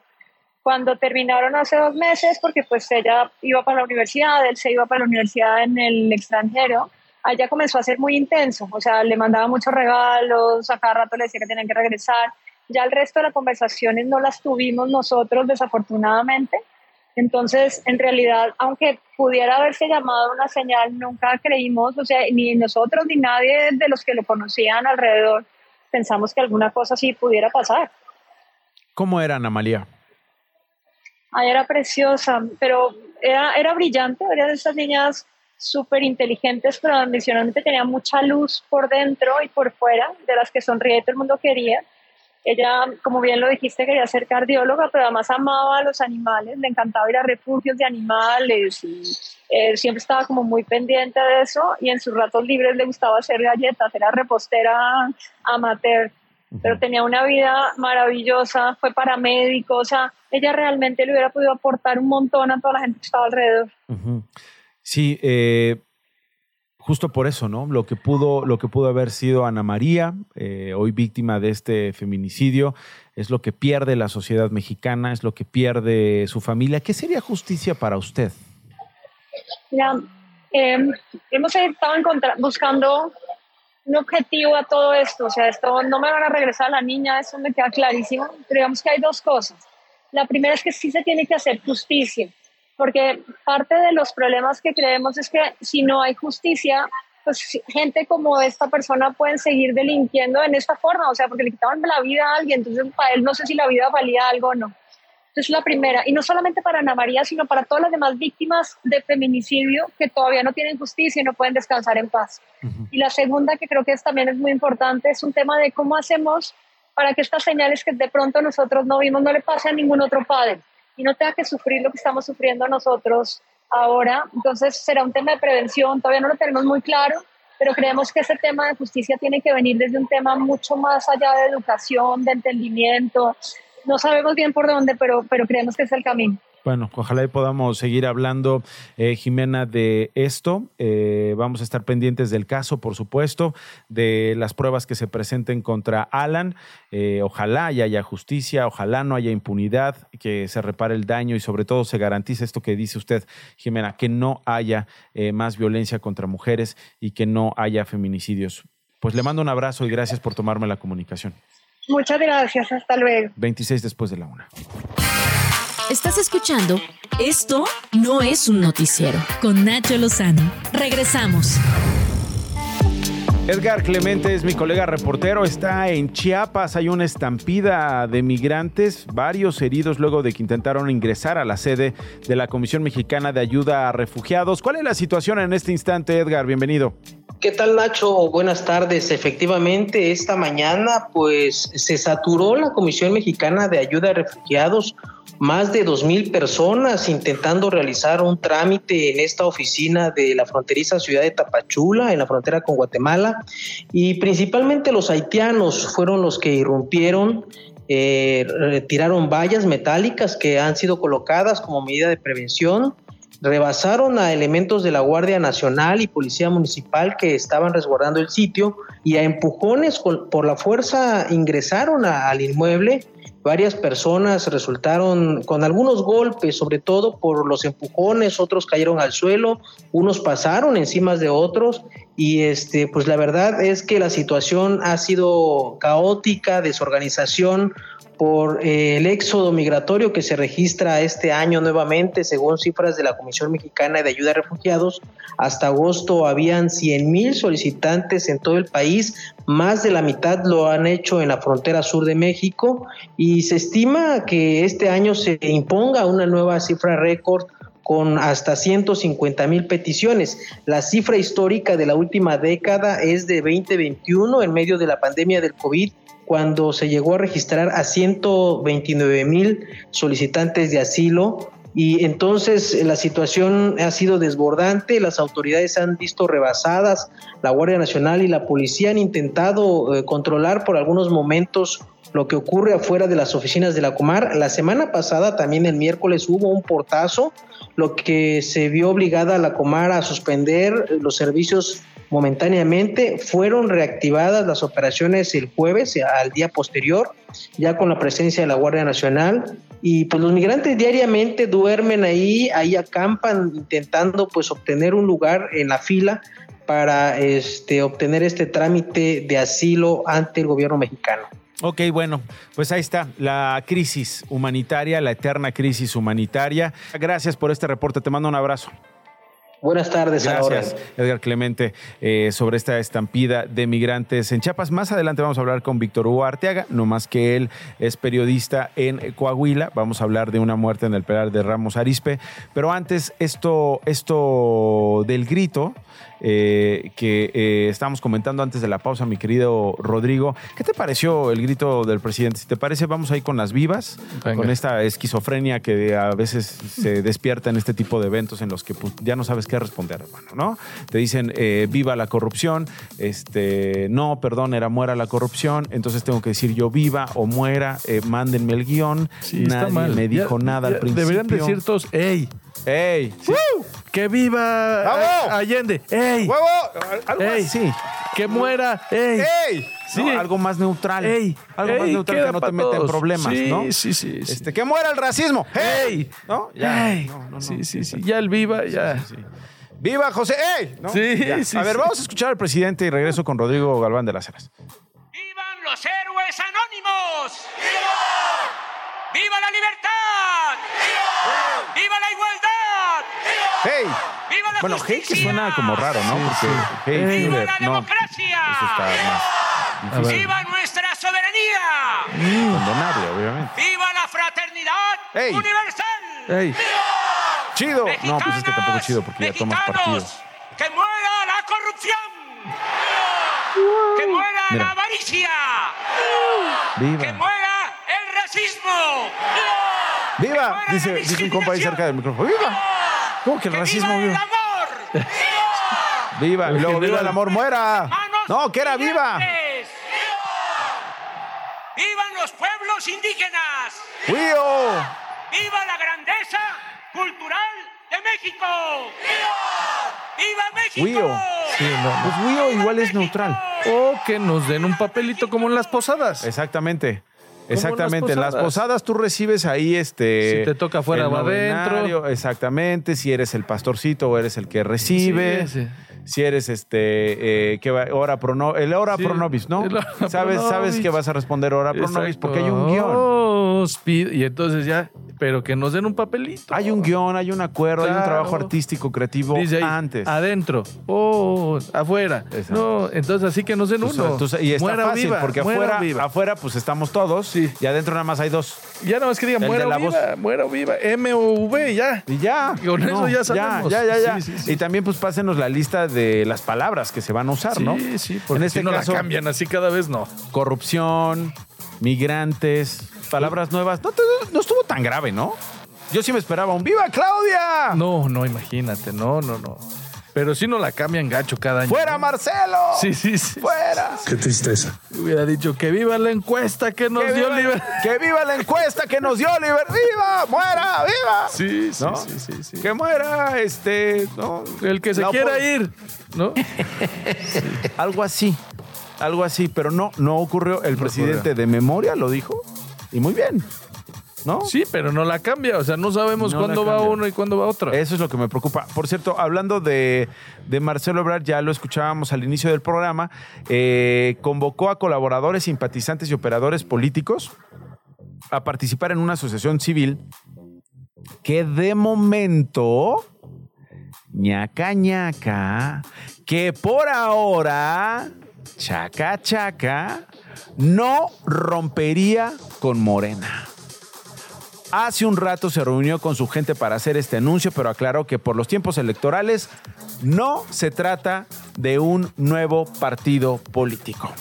I: Cuando terminaron hace dos meses, porque pues ella iba para la universidad, él se iba para la universidad en el extranjero, allá comenzó a ser muy intenso, o sea, le mandaba muchos regalos, a cada rato le decía que tenían que regresar. Ya el resto de las conversaciones no las tuvimos nosotros, desafortunadamente, entonces, en realidad, aunque pudiera haberse llamado una señal, nunca creímos, o sea, ni nosotros ni nadie de los que lo conocían alrededor pensamos que alguna cosa así pudiera pasar.
C: ¿Cómo era Ana María?
I: Ay, era preciosa, pero era, era brillante, era de esas niñas súper inteligentes, pero ambicionalmente tenía mucha luz por dentro y por fuera, de las que sonríe todo el mundo quería. Ella, como bien lo dijiste, quería ser cardióloga, pero además amaba a los animales, le encantaba ir a refugios de animales y eh, siempre estaba como muy pendiente de eso y en sus ratos libres le gustaba hacer galletas, era repostera amateur, pero tenía una vida maravillosa, fue paramédico, o sea, ella realmente le hubiera podido aportar un montón a toda la gente que estaba alrededor.
C: Sí, eh, justo por eso, ¿no? Lo que pudo, lo que pudo haber sido Ana María, eh, hoy víctima de este feminicidio, es lo que pierde la sociedad mexicana, es lo que pierde su familia. ¿Qué sería justicia para usted?
I: Mira, em, hemos estado buscando un objetivo a todo esto. O sea, esto no me van a regresar a la niña, eso me queda clarísimo. Creemos que hay dos cosas. La primera es que sí se tiene que hacer justicia porque parte de los problemas que creemos es que si no hay justicia, pues gente como esta persona pueden seguir delinquiendo en esta forma, o sea, porque le quitaban la vida a alguien, entonces para él no sé si la vida valía algo o no. Entonces la primera, y no solamente para Ana María, sino para todas las demás víctimas de feminicidio que todavía no tienen justicia y no pueden descansar en paz. Y la segunda, que creo que es, también es muy importante, es un tema de cómo hacemos para que estas señales que de pronto nosotros no vimos no le pase a ningún otro padre y no tenga que sufrir lo que estamos sufriendo nosotros ahora. Entonces será un tema de prevención, todavía no lo tenemos muy claro, pero creemos que ese tema de justicia tiene que venir desde un tema mucho más allá de educación, de entendimiento. No sabemos bien por dónde, pero, pero creemos que es el camino.
C: Bueno, ojalá y podamos seguir hablando, eh, Jimena, de esto. Eh, vamos a estar pendientes del caso, por supuesto, de las pruebas que se presenten contra Alan. Eh, ojalá y haya justicia, ojalá no haya impunidad, que se repare el daño y sobre todo se garantice esto que dice usted, Jimena, que no haya más violencia contra mujeres y que no haya feminicidios. Pues le mando un abrazo y gracias por tomarme la comunicación.
I: Muchas gracias, hasta luego.
C: 26 después de la una.
A: Estás escuchando Esto no es un noticiero con Nacho Lozano. Regresamos.
C: Edgar Clemente es mi colega reportero, está en Chiapas, hay una estampida de migrantes, varios heridos luego de que intentaron ingresar a la sede de la Comisión Mexicana de Ayuda a Refugiados. ¿Cuál es la situación en este instante, Edgar? Bienvenido.
L: ¿Qué tal Nacho? Buenas tardes. Efectivamente, esta mañana pues se saturó la Comisión Mexicana de Ayuda a Refugiados más de dos mil personas intentando realizar un trámite en esta oficina de la fronteriza ciudad de Tapachula, en la frontera con Guatemala, y principalmente los haitianos fueron los que irrumpieron eh, retiraron vallas metálicas que han sido colocadas como medida de prevención, rebasaron a elementos de la Guardia Nacional y Policía Municipal que estaban resguardando el sitio y a empujones por la fuerza ingresaron al inmueble varias personas resultaron con algunos golpes, sobre todo por los empujones, otros cayeron al suelo, unos pasaron encima de otros y este pues la verdad es que la situación ha sido caótica, desorganización, por eh, el éxodo migratorio que se registra este año nuevamente, según cifras de la Comisión Mexicana de Ayuda a Refugiados, hasta agosto habían 100 mil solicitantes en todo el país, más de la mitad lo han hecho en la frontera sur de México y se estima que este año se imponga una nueva cifra récord con hasta 150 mil peticiones. La cifra histórica de la última década es de 2021 en medio de la pandemia del COVID cuando se llegó a registrar a 129 mil solicitantes de asilo y entonces eh, la situación ha sido desbordante, las autoridades han visto rebasadas, la Guardia Nacional y la policía han intentado eh, controlar por algunos momentos lo que ocurre afuera de las oficinas de la Comar. La semana pasada, también el miércoles, hubo un portazo, lo que se vio obligada a la Comar a suspender los servicios momentáneamente. Fueron reactivadas las operaciones el jueves, al día posterior, ya con la presencia de la Guardia Nacional. Y pues los migrantes diariamente duermen ahí, ahí acampan intentando pues obtener un lugar en la fila para este, obtener este trámite de asilo ante el gobierno mexicano.
C: Ok, bueno, pues ahí está la crisis humanitaria, la eterna crisis humanitaria. Gracias por este reporte, te mando un abrazo.
L: Buenas tardes.
C: Gracias, Edgar Clemente, eh, sobre esta estampida de migrantes en Chiapas. Más adelante vamos a hablar con Víctor Hugo Arteaga, no más que él es periodista en Coahuila. Vamos a hablar de una muerte en el Peral de Ramos Arispe. Pero antes, esto, esto del grito eh, que eh, estábamos comentando antes de la pausa, mi querido Rodrigo. ¿Qué te pareció el grito del presidente? Si te parece, vamos ahí con las vivas, con esta esquizofrenia que a veces se despierta en este tipo de eventos en los que pues, ya no sabes qué responder, hermano, ¿no? Te dicen, eh, viva la corrupción, este, no, perdón, era muera la corrupción, entonces tengo que decir yo viva o muera, mándenme el guion, nadie me dijo nada al principio.
J: Deberían decir todos, ¡ey!
C: ¡Ey!
J: ¡Que viva Allende! ¡Ey!
C: ¡Huevo! Algo así.
J: ¡Que muera! ¡Ey!
C: ¡Ey! Sí. algo más neutral.
J: ¡Ey!
C: Algo más neutral que no te meta en problemas,
J: sí,
C: ¿no?
J: Sí, sí,
C: Este, ¡Que muera el racismo! ¡Ey! ¿No?
J: Ya. ¡Ey! No, no, sí, sí, sí. Ya el viva, ya.
C: ¡Viva José! ¡Ey! ¿No?
J: Sí, sí.
C: A ver, vamos a escuchar al presidente y regreso con Rodrigo Galván de las Heras.
M: ¡Vivan los héroes anónimos! ¡Viva! ¡Viva la libertad! ¡Viva! ¡Viva la igualdad!
C: ¡Hey!
M: ¡Viva la
C: Bueno, hey
M: justicia!
C: que suena como raro, ¿no? Porque hey,
M: ¡Viva
C: Hitler,
M: la
C: no.
M: democracia!
C: Eso está más difícil.
M: ¡Viva nuestra soberanía!
C: Condenable, obviamente.
M: ¡Viva la fraternidad
C: Ey.
M: universal!
C: ¡Ey! ¡Chido! No, pues es que tampoco es chido porque ya tomas partido.
M: ¡Que muera la corrupción! Que muera
C: Mira.
M: la avaricia. Que
C: Viva.
M: muera el racismo.
C: ¡Viva! Dice, dice un compa ahí cerca del micrófono. ¡Viva! ¿Cómo que el racismo?
M: ¡Viva el
C: ¡Viva!
M: amor!
C: ¡Viva! Y
J: El
C: luego, ¡viva el amor! ¡Muera!
M: ¡Manos
C: No, que era viva.
M: ¡Vivan los pueblos indígenas!
C: ¡Wio!
M: ¡Viva la grandeza cultural de México! ¡Viva México!
C: ¡Wio!
J: Sí, no, no.
C: Pues Wio igual es neutral.
J: O que nos den un papelito como en las posadas.
C: Exactamente.
J: En
C: Exactamente. En
J: las posadas.
C: tú recibes ahí este.
J: Si te toca afuera o adentro.
C: Exactamente. Si eres el pastorcito o eres el que recibe.
J: Sí.
C: Si eres este. eh, que va, ora pro no- el ora
J: Sí,
C: pro nobis, ¿no?
J: el ora pro
C: sabes, sabes que vas a responder ora pro nobis
J: Exacto.
C: porque hay un
J: guion. Y entonces ya, pero que nos den un papelito.
C: Hay un guion, hay un acuerdo, hay un trabajo artístico, creativo
J: Dice ahí,
C: antes.
J: Adentro. Oh, afuera.
C: Exacto.
J: No, entonces así que nos den uno.
C: y está
J: Muera
C: fácil,
J: viva,
C: porque
J: muera
C: afuera,
J: viva.
C: afuera pues estamos todos
J: Sí.
C: y adentro nada más hay dos.
J: Ya nada más que digan muera viva, muera o viva. M o V, ya.
C: Y ya.
J: Con eso ya sabemos.
C: Ya, ya, ya.
J: Sí, sí, sí.
C: Y también pues pásenos la lista de las palabras que se van a usar, ¿no?
J: Sí, sí, porque
C: en este
J: si no
C: caso,
J: la cambian así cada vez, no.
C: corrupción, migrantes, palabras nuevas. No, estuvo tan grave, ¿no? Yo sí me esperaba un ¡Viva Claudia!
J: No, no, imagínate, no, no, no. Pero si no la cambian gacho cada año.
C: ¡Fuera
J: ¿no?
C: Marcelo!
J: Sí, sí, sí.
C: ¡Fuera!
N: Qué tristeza.
J: Hubiera dicho que viva la encuesta que nos
C: ¡Que
J: dio
C: viva,
J: Liber.
C: ¡Que viva la encuesta que nos dio Liber! ¡Viva! ¡Muera! ¡Viva!
J: Sí, sí,
C: ¿No?
J: sí, sí, sí.
C: Que muera, este, ¿no?
J: El que se
C: La
J: quiera ir, ¿no?
C: Algo así, algo así, pero no, no ocurrió. El
J: No
C: presidente
J: ocurrió.
C: de memoria lo dijo y muy bien, ¿no?
J: Sí, pero no la cambia. O sea, no sabemos
C: No
J: cuándo va uno y cuándo va otro.
C: Eso es lo que me preocupa. Por cierto, hablando de, de Marcelo Ebrard, ya lo escuchábamos al inicio del programa, eh, convocó a colaboradores, simpatizantes y operadores políticos a participar en una asociación civil que de momento, ñaca ñaca, que por ahora, chaca chaca, no rompería con Morena. Hace un rato se reunió con su gente para hacer este anuncio, pero aclaró que por los tiempos electorales no se trata de un nuevo partido político.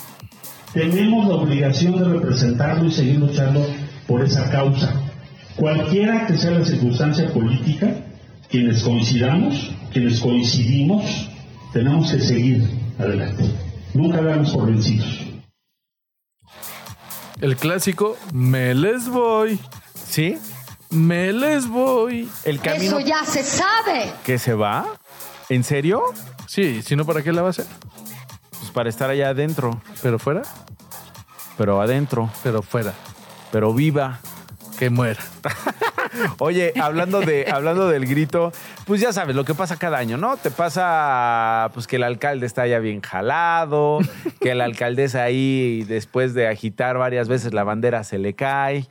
G: Tenemos la obligación de representarlo y seguir luchando por esa causa. Cualquiera que sea la circunstancia política, quienes coincidamos, quienes coincidimos, tenemos que seguir adelante. Nunca damos por vencidos.
J: El clásico, me les voy.
C: ¿Sí?
J: Me les voy.
C: El camino
O: ya se sabe.
C: que se va, ¿en serio?
J: Sí, si no, ¿para qué la va a hacer?
C: Pues para estar allá adentro,
J: Pero fuera,
C: pero adentro,
J: pero fuera.
C: pero viva.
J: Que muera.
C: Oye, hablando de hablando del grito, pues ya sabes lo que pasa cada año, ¿no? Te pasa pues que el alcalde está ya bien jalado, que la alcaldesa ahí después de agitar varias veces la bandera se le cae.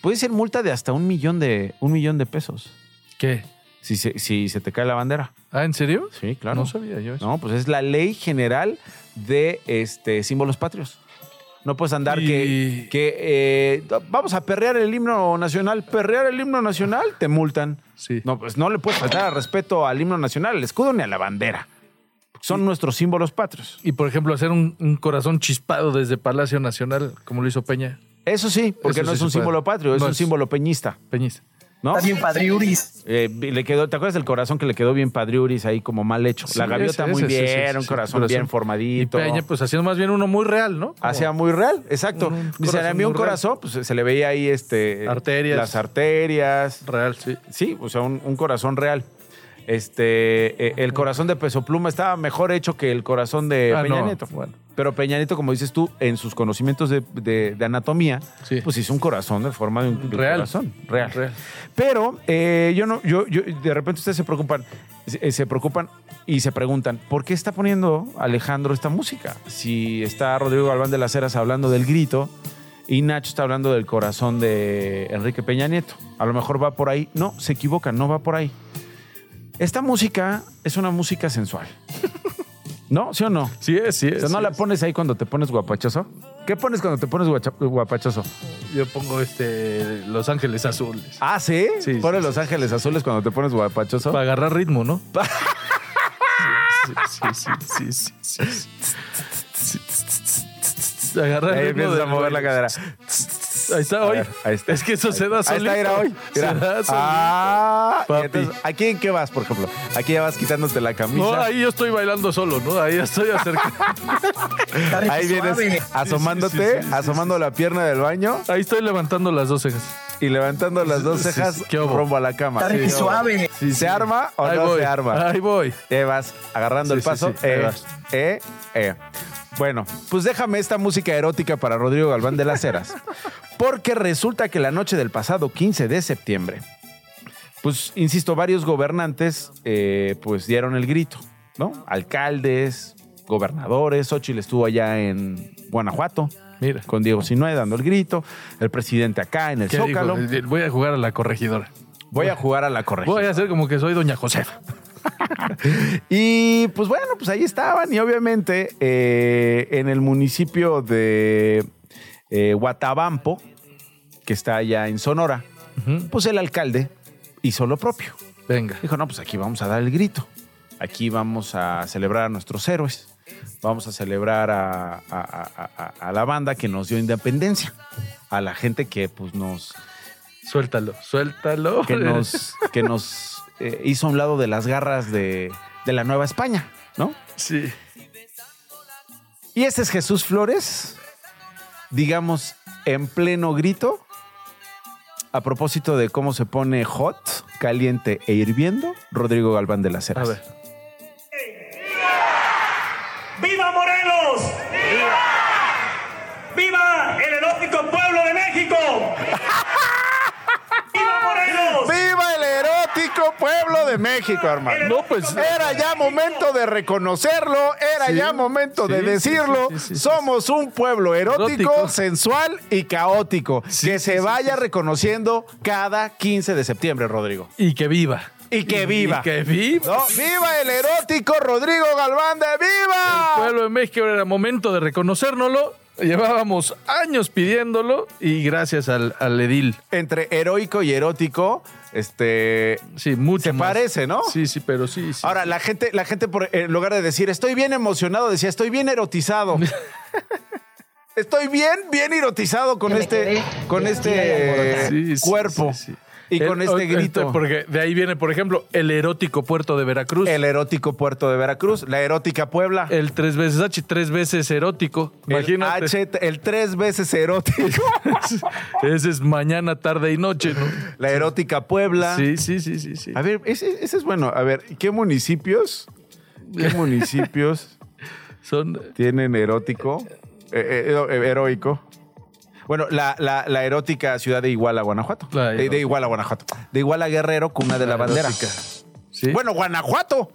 C: Puede ser multa de hasta un millón de un millón de pesos
J: ¿Qué?
C: si se, si se te cae la bandera.
J: ¿Ah, en serio?
C: Sí, claro.
J: No sabía yo eso.
C: No, pues es la ley general de este símbolos patrios. No puedes andar
J: Y-
C: que, que eh, vamos a perrear el himno nacional. Perrear el himno nacional, te multan.
J: Sí.
C: No, pues no le puedes faltar al respeto al himno nacional, al escudo ni a la bandera. Son nuestros símbolos patrios.
J: Y por ejemplo, hacer un, un corazón chispado desde Palacio Nacional, como lo hizo Peña.
C: Eso sí, porque
J: Eso
C: no
J: sí
C: es un símbolo patrio, es
J: No
C: un
J: es-
C: símbolo peñista.
J: Peñista.
C: ¿No?
P: Está bien padriuris.
C: Eh, le quedó, ¿Te acuerdas del corazón que le quedó bien padriuris ahí como mal hecho?
J: Sí,
C: la gaviota
J: ese,
C: muy
J: ese,
C: bien, un
J: sí,
C: corazón, bien formadito.
J: Y Peña, pues haciendo más bien uno muy real, ¿no? Como-
C: Hacía muy real, exacto. Ni se le envió un corazón, pues se le veía ahí este.
J: Arterias.
C: Las arterias.
J: Real, sí.
C: Sí, o sea, un, un corazón real. Este, eh, el corazón de Peso Pluma estaba mejor hecho que el corazón de
J: Ah,
C: Peña
J: no,
C: Nieto.
J: bueno.
C: Pero Peña Nieto, como dices tú, en sus conocimientos de, de- de anatomía,
J: Sí.
C: pues hizo un corazón de forma de un, de un
J: Real.
C: corazón. Real.
J: Real.
C: Pero eh, yo no, yo, yo, de repente ustedes se preocupan, se, se preocupan y se preguntan, ¿por qué está poniendo Alejandro esta música? Si está Rodrigo Galván de las Heras hablando del grito y Nacho está hablando del corazón de Enrique Peña Nieto. A lo mejor va por ahí. No, se equivocan, no va por ahí. Esta música es una música sensual. ¿No? ¿Sí o no?
J: Sí es, sí
C: O
J: es.
C: sea, ¿no
J: sí
C: la
J: es.
C: pones ahí cuando te pones guapachoso? ¿Qué pones cuando te pones guapachoso?
J: Yo pongo este Los Ángeles Azules.
C: Ah, ¿sí?
J: Sí,
C: ¿Pones
J: sí,
C: Los Ángeles Azules cuando te pones guapachoso?
J: Para agarrar ritmo, ¿no? sí, sí, sí, sí, sí, sí, sí. Agarra el
C: Ahí
J: ritmo
C: empiezas a mover la
J: baile. Ahí está hoy.
C: ver, ahí está.
J: Es que eso se da
C: Ahí
J: solito.
C: está, mira, hoy. Mira.
J: Se da solito.
C: Ah,
J: Papi.
C: entonces, ¿aquí en qué vas, por ejemplo? Aquí ya vas quitándote la camisa.
J: No, ahí yo estoy bailando solo, ¿no? Ahí estoy acerca.
C: Ahí vienes asomándote,
J: Sí, sí, sí, sí,
C: asomando la pierna del baño
J: Ahí estoy levantando las dos cejas.
C: y levantando las dos cejas rumbo a la cama.
N: Está suave.
C: Sí, ¿Se arma o
J: Ahí
C: no
J: voy.
C: se arma?
J: Ahí voy.
C: Ahí vas agarrando
J: Sí,
C: el paso.
J: sí, ahí
C: eh,
J: vas.
C: eh, eh. Bueno, pues déjame esta música erótica para Rodrigo Galván de las Heras. Porque resulta que la noche del pasado 15 de septiembre, pues, insisto, varios gobernantes eh, pues dieron el grito, ¿no? Alcaldes, gobernadores, Xochitl estuvo allá en Guanajuato.
J: Mira.
C: Con Diego Sinue dando el grito, el presidente acá en el
J: ¿Qué
C: Zócalo.
J: dijo? Voy a jugar a la corregidora.
C: Voy a jugar a la corregidora.
J: Voy a hacer como que soy doña Josefa.
C: Y pues bueno, pues ahí estaban. Y obviamente eh, en el municipio de eh, Guatabampo, que está allá en Sonora, pues el alcalde hizo lo propio.
J: Venga.
C: Dijo, no, pues aquí vamos a dar el grito. Aquí vamos a celebrar a nuestros héroes. Vamos a celebrar a, a- a- a- a la banda que nos dio independencia. A la gente que pues nos,
J: Suéltalo, suéltalo.
C: que nos, que nos eh, hizo a un lado de las garras de, de la Nueva España, ¿no?
J: Sí.
C: Y ese es Jesús Flores, digamos, en pleno grito, a propósito de cómo se pone hot, caliente e hirviendo, Rodrigo Galván de las
J: A
C: Heras.
J: ver.
M: ¡Viva Morelos! ¡Viva! ¡Viva el erótico pueblo de México! ¡Viva Morelos!
C: ¡Viva pueblo de México, hermano!
J: No, pues.
C: Era ya momento de reconocerlo, era
J: Sí,
C: ya momento de decirlo.
J: sí,
C: Somos un pueblo erótico,
J: Erótico.
C: sensual y caótico. Que se vaya reconociendo cada 15 de septiembre, Rodrigo.
J: Y que viva.
C: Y que viva.
J: Y que viva.
C: No, ¡Viva el erótico Rodrigo Galván de Viva!
J: El pueblo de México era momento de reconocérnoslo. Llevábamos años pidiéndolo y gracias al, al edil.
C: Entre heroico y erótico, este.
J: Sí, mucho
C: Se
J: más.
C: parece, ¿no?
J: Sí, sí, pero sí. sí
C: Ahora, la gente, la gente por, en lugar de decir estoy bien emocionado, decía estoy bien erotizado. estoy bien, bien erotizado con este, con este
J: Sí, sí,
C: cuerpo.
J: sí, sí.
C: Y
J: El-
C: con este
J: este,
C: grito.
J: porque de ahí viene, por ejemplo, el erótico puerto de Veracruz.
C: El erótico puerto de Veracruz, la erótica Puebla.
J: El tres veces H, tres veces erótico.
C: el
J: Imagínate.
C: H, el tres veces erótico.
J: Ese es mañana, tarde y noche, ¿no?
C: la erótica Puebla.
J: Sí, sí, sí, sí, sí.
C: A ver, ese, ese es bueno. A ver, ¿qué municipios? ¿Qué municipios
J: Son
C: tienen erótico? eh, eh, eh, heroico. Bueno, la, la- la erótica ciudad de Iguala, Guanajuato.
J: La
C: de, de. Iguala, Guanajuato. De Iguala Guerrero, cuna de la, bandera.
J: erótica. Sí.
C: Bueno, Guanajuato.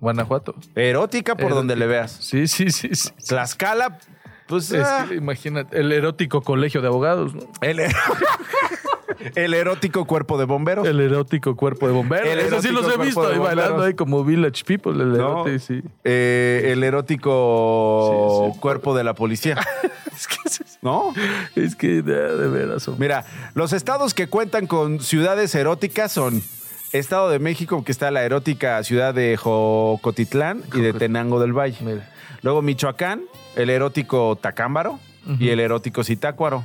J: Guanajuato.
C: Erótica por
J: Erótica.
C: donde le veas.
J: Sí, sí, sí. sí.
C: Tlaxcala, pues.
J: Es
C: ah,
J: que imagínate, el erótico colegio de abogados, ¿no?
C: el, el erótico cuerpo de bomberos.
J: El erótico cuerpo de bomberos.
C: El
J: Eso sí los he visto ahí bailando ahí como Village People. El sí.
C: Eh, el erótico
J: Sí, sí.
C: cuerpo de la policía.
J: Es que, es-
C: ¿No?
J: es que de, de veras.
C: Mira, los estados que cuentan con ciudades eróticas son Estado de México, que está la erótica ciudad de Jocotitlán y de Tenango del Valle.
J: Mira.
C: Luego Michoacán, el erótico Tacámbaro y el erótico Zitácuaro.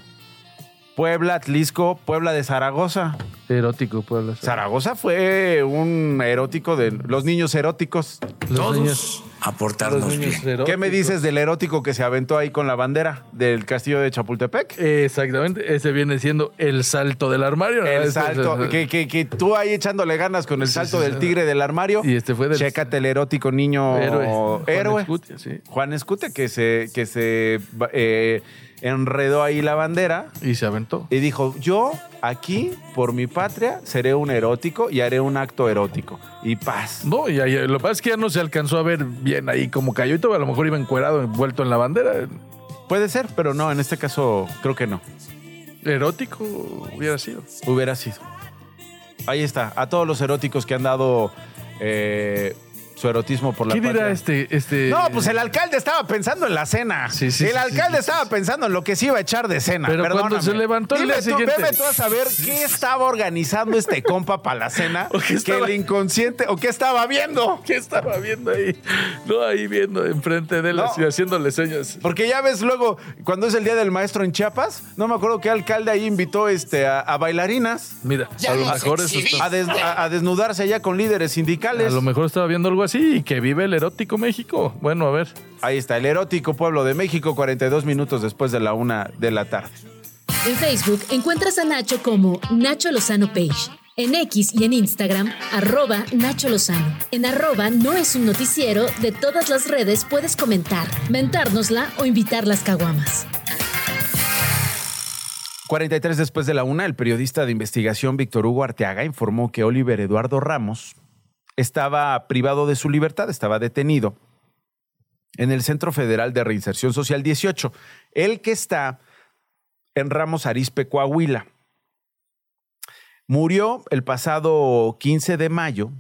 C: Puebla, Atlisco, Puebla de Zaragoza.
J: Erótico, Puebla.
C: Zaragoza fue un erótico de los niños eróticos.
J: Los niños,
N: aportarnos
J: los niños
N: bien.
C: ¿Qué me dices del erótico que se aventó ahí con la bandera del castillo de Chapultepec?
J: Exactamente. Ese viene siendo el salto del armario. ¿no?
C: El
J: Ese-
C: salto, que, que- que tú ahí echándole ganas con el
J: Sí,
C: salto
J: sí,
C: del
J: sí.
C: tigre del armario.
J: Y este fue del-
C: Chécate el erótico niño
J: Héroe. Juan
C: héroe.
J: Escutia, sí.
C: Juan Escute, que se, que se eh, enredó ahí la bandera
J: Y se aventó.
C: y dijo, yo aquí, por mi patria, seré un erótico y haré un acto erótico. Y paz.
J: No, y ahí- lo que pasa es que ya no se alcanzó a ver bien ahí como cayó y todo. A lo mejor iba encuerado, envuelto en la bandera.
C: Puede ser, pero no, en este caso creo que no.
J: Erótico hubiera sido.
C: Hubiera sido. Ahí está. A todos los eróticos que han dado eh, su erotismo por la
J: ¿Qué dirá
C: patria.
J: este, este?
C: No, pues el alcalde estaba pensando en la cena.
J: Sí, sí,
C: el
J: sí,
C: alcalde
J: sí,
C: estaba pensando en lo que se iba a echar de cena.
J: Pero cuando
C: Perdóname.
J: se levantó el día
C: tú,
J: siguiente.
C: Veme tú a saber qué estaba organizando este compa para la cena.
J: ¿O qué estaba-
C: Que el inconsciente. ¿O qué estaba viendo?
J: ¿Qué estaba viendo ahí? No, ahí viendo enfrente de él,
C: No.
J: así, haciéndole señas.
C: Porque ya ves luego, cuando es el día del maestro en Chiapas, no me acuerdo qué alcalde ahí invitó este, a, a bailarinas.
J: Mira, a lo mejor eso está-
C: A, des- a- a desnudarse allá con líderes sindicales.
J: A lo mejor estaba viendo algo así y que vive el erótico México. Bueno, a ver.
C: Ahí está, el erótico pueblo de México, 42 minutos después de la una de la tarde.
A: En Facebook encuentras a Nacho como Nacho Lozano Page. En X y en Instagram, arroba Nacho Lozano. En arroba no es un noticiero, de todas las redes puedes comentar, mentárnosla o invitar las caguamas.
C: 43 después de la una, el periodista de investigación Víctor Hugo Arteaga informó que Oliver Eduardo Ramos estaba privado de su libertad, estaba detenido en el Centro Federal de Reinserción Social 18, el que está en Ramos Arizpe, Coahuila. Murió el pasado 15 de mayo,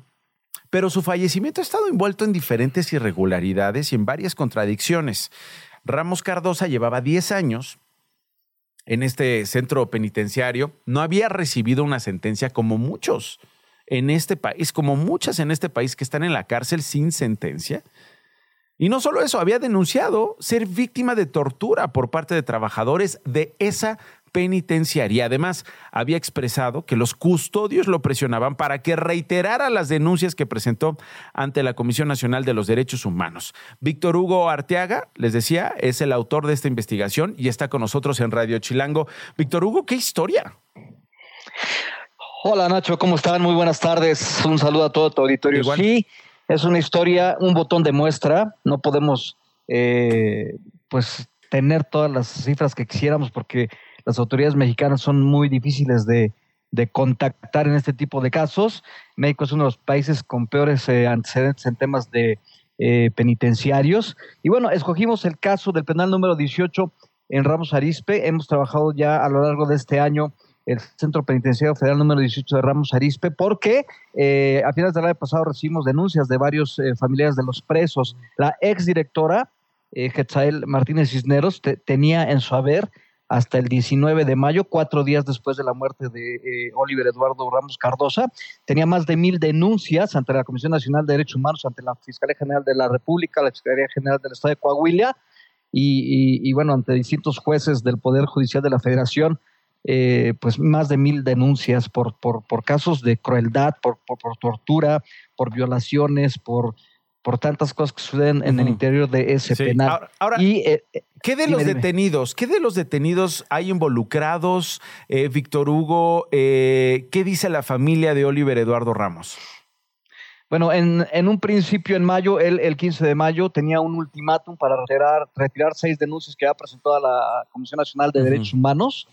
C: pero su fallecimiento ha estado envuelto en diferentes irregularidades y en varias contradicciones. Ramos Cardosa llevaba 10 años en este centro penitenciario, no había recibido una sentencia como muchos en este país, como muchas en este país que están en la cárcel sin sentencia. Y no solo eso, había denunciado ser víctima de tortura por parte de trabajadores de esa penitenciaria. Además, había expresado que los custodios lo presionaban para que reiterara las denuncias que presentó ante la Comisión Nacional de los Derechos Humanos. Víctor Hugo Arteaga, les decía, es el autor de esta investigación y está con nosotros en Radio Chilango. Víctor Hugo, ¿qué historia?
N: Hola Nacho, ¿cómo están? Muy buenas tardes. Un saludo a todo tu auditorio.
C: Igual.
N: Sí, es una historia, un botón de muestra. No podemos, eh, pues, tener todas las cifras que quisiéramos porque las autoridades mexicanas son muy difíciles de, de contactar en este tipo de casos. México es uno de los países con peores eh, antecedentes en temas de eh, penitenciarios. Y bueno, escogimos el caso del penal número 18 en Ramos Arizpe. Hemos trabajado ya a lo largo de este año el Centro Penitenciario Federal número 18 de Ramos Arizpe, porque eh, a finales del año pasado recibimos denuncias de varios eh, familiares de los presos. La exdirectora, eh, Getzael Martínez Cisneros, te- tenía en su haber hasta el 19 de mayo, cuatro días después de la muerte de eh, Oliver Eduardo Ramos Cardosa, tenía más de mil denuncias ante la Comisión Nacional de Derechos Humanos, ante la Fiscalía General de la República, la Fiscalía General del Estado de Coahuila y, bueno, ante distintos jueces del Poder Judicial de la Federación, eh, pues más de mil denuncias por, por, por casos de crueldad, por, por, por tortura, por violaciones, por, por tantas cosas que suceden en el interior de ese
C: Sí.
N: penal.
C: Ahora- ahora,
N: y, eh,
C: ¿Qué de
N: dime,
C: los
N: dime.
C: detenidos? ¿Qué de los detenidos hay involucrados, eh, Víctor Hugo? Eh, ¿Qué dice la familia de Oliver Eduardo Ramos?
N: Bueno, en, en un principio, en mayo, él, el 15 de mayo, tenía un ultimátum para retirar, retirar seis denuncias que había presentado a la Comisión Nacional de. Derechos Humanos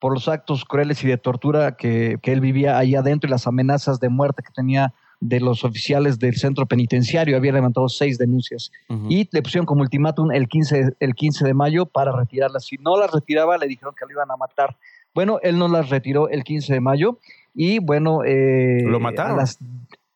N: por los actos crueles y de tortura que, que él vivía ahí adentro y las amenazas de muerte que tenía de los oficiales del centro penitenciario. Había levantado seis denuncias y le pusieron como ultimátum el 15, el 15 de mayo para retirarlas. Si no las retiraba, le dijeron que lo iban a matar. Bueno, él no las retiró el 15 de mayo y bueno... eh,
C: Lo mataron.
N: A las,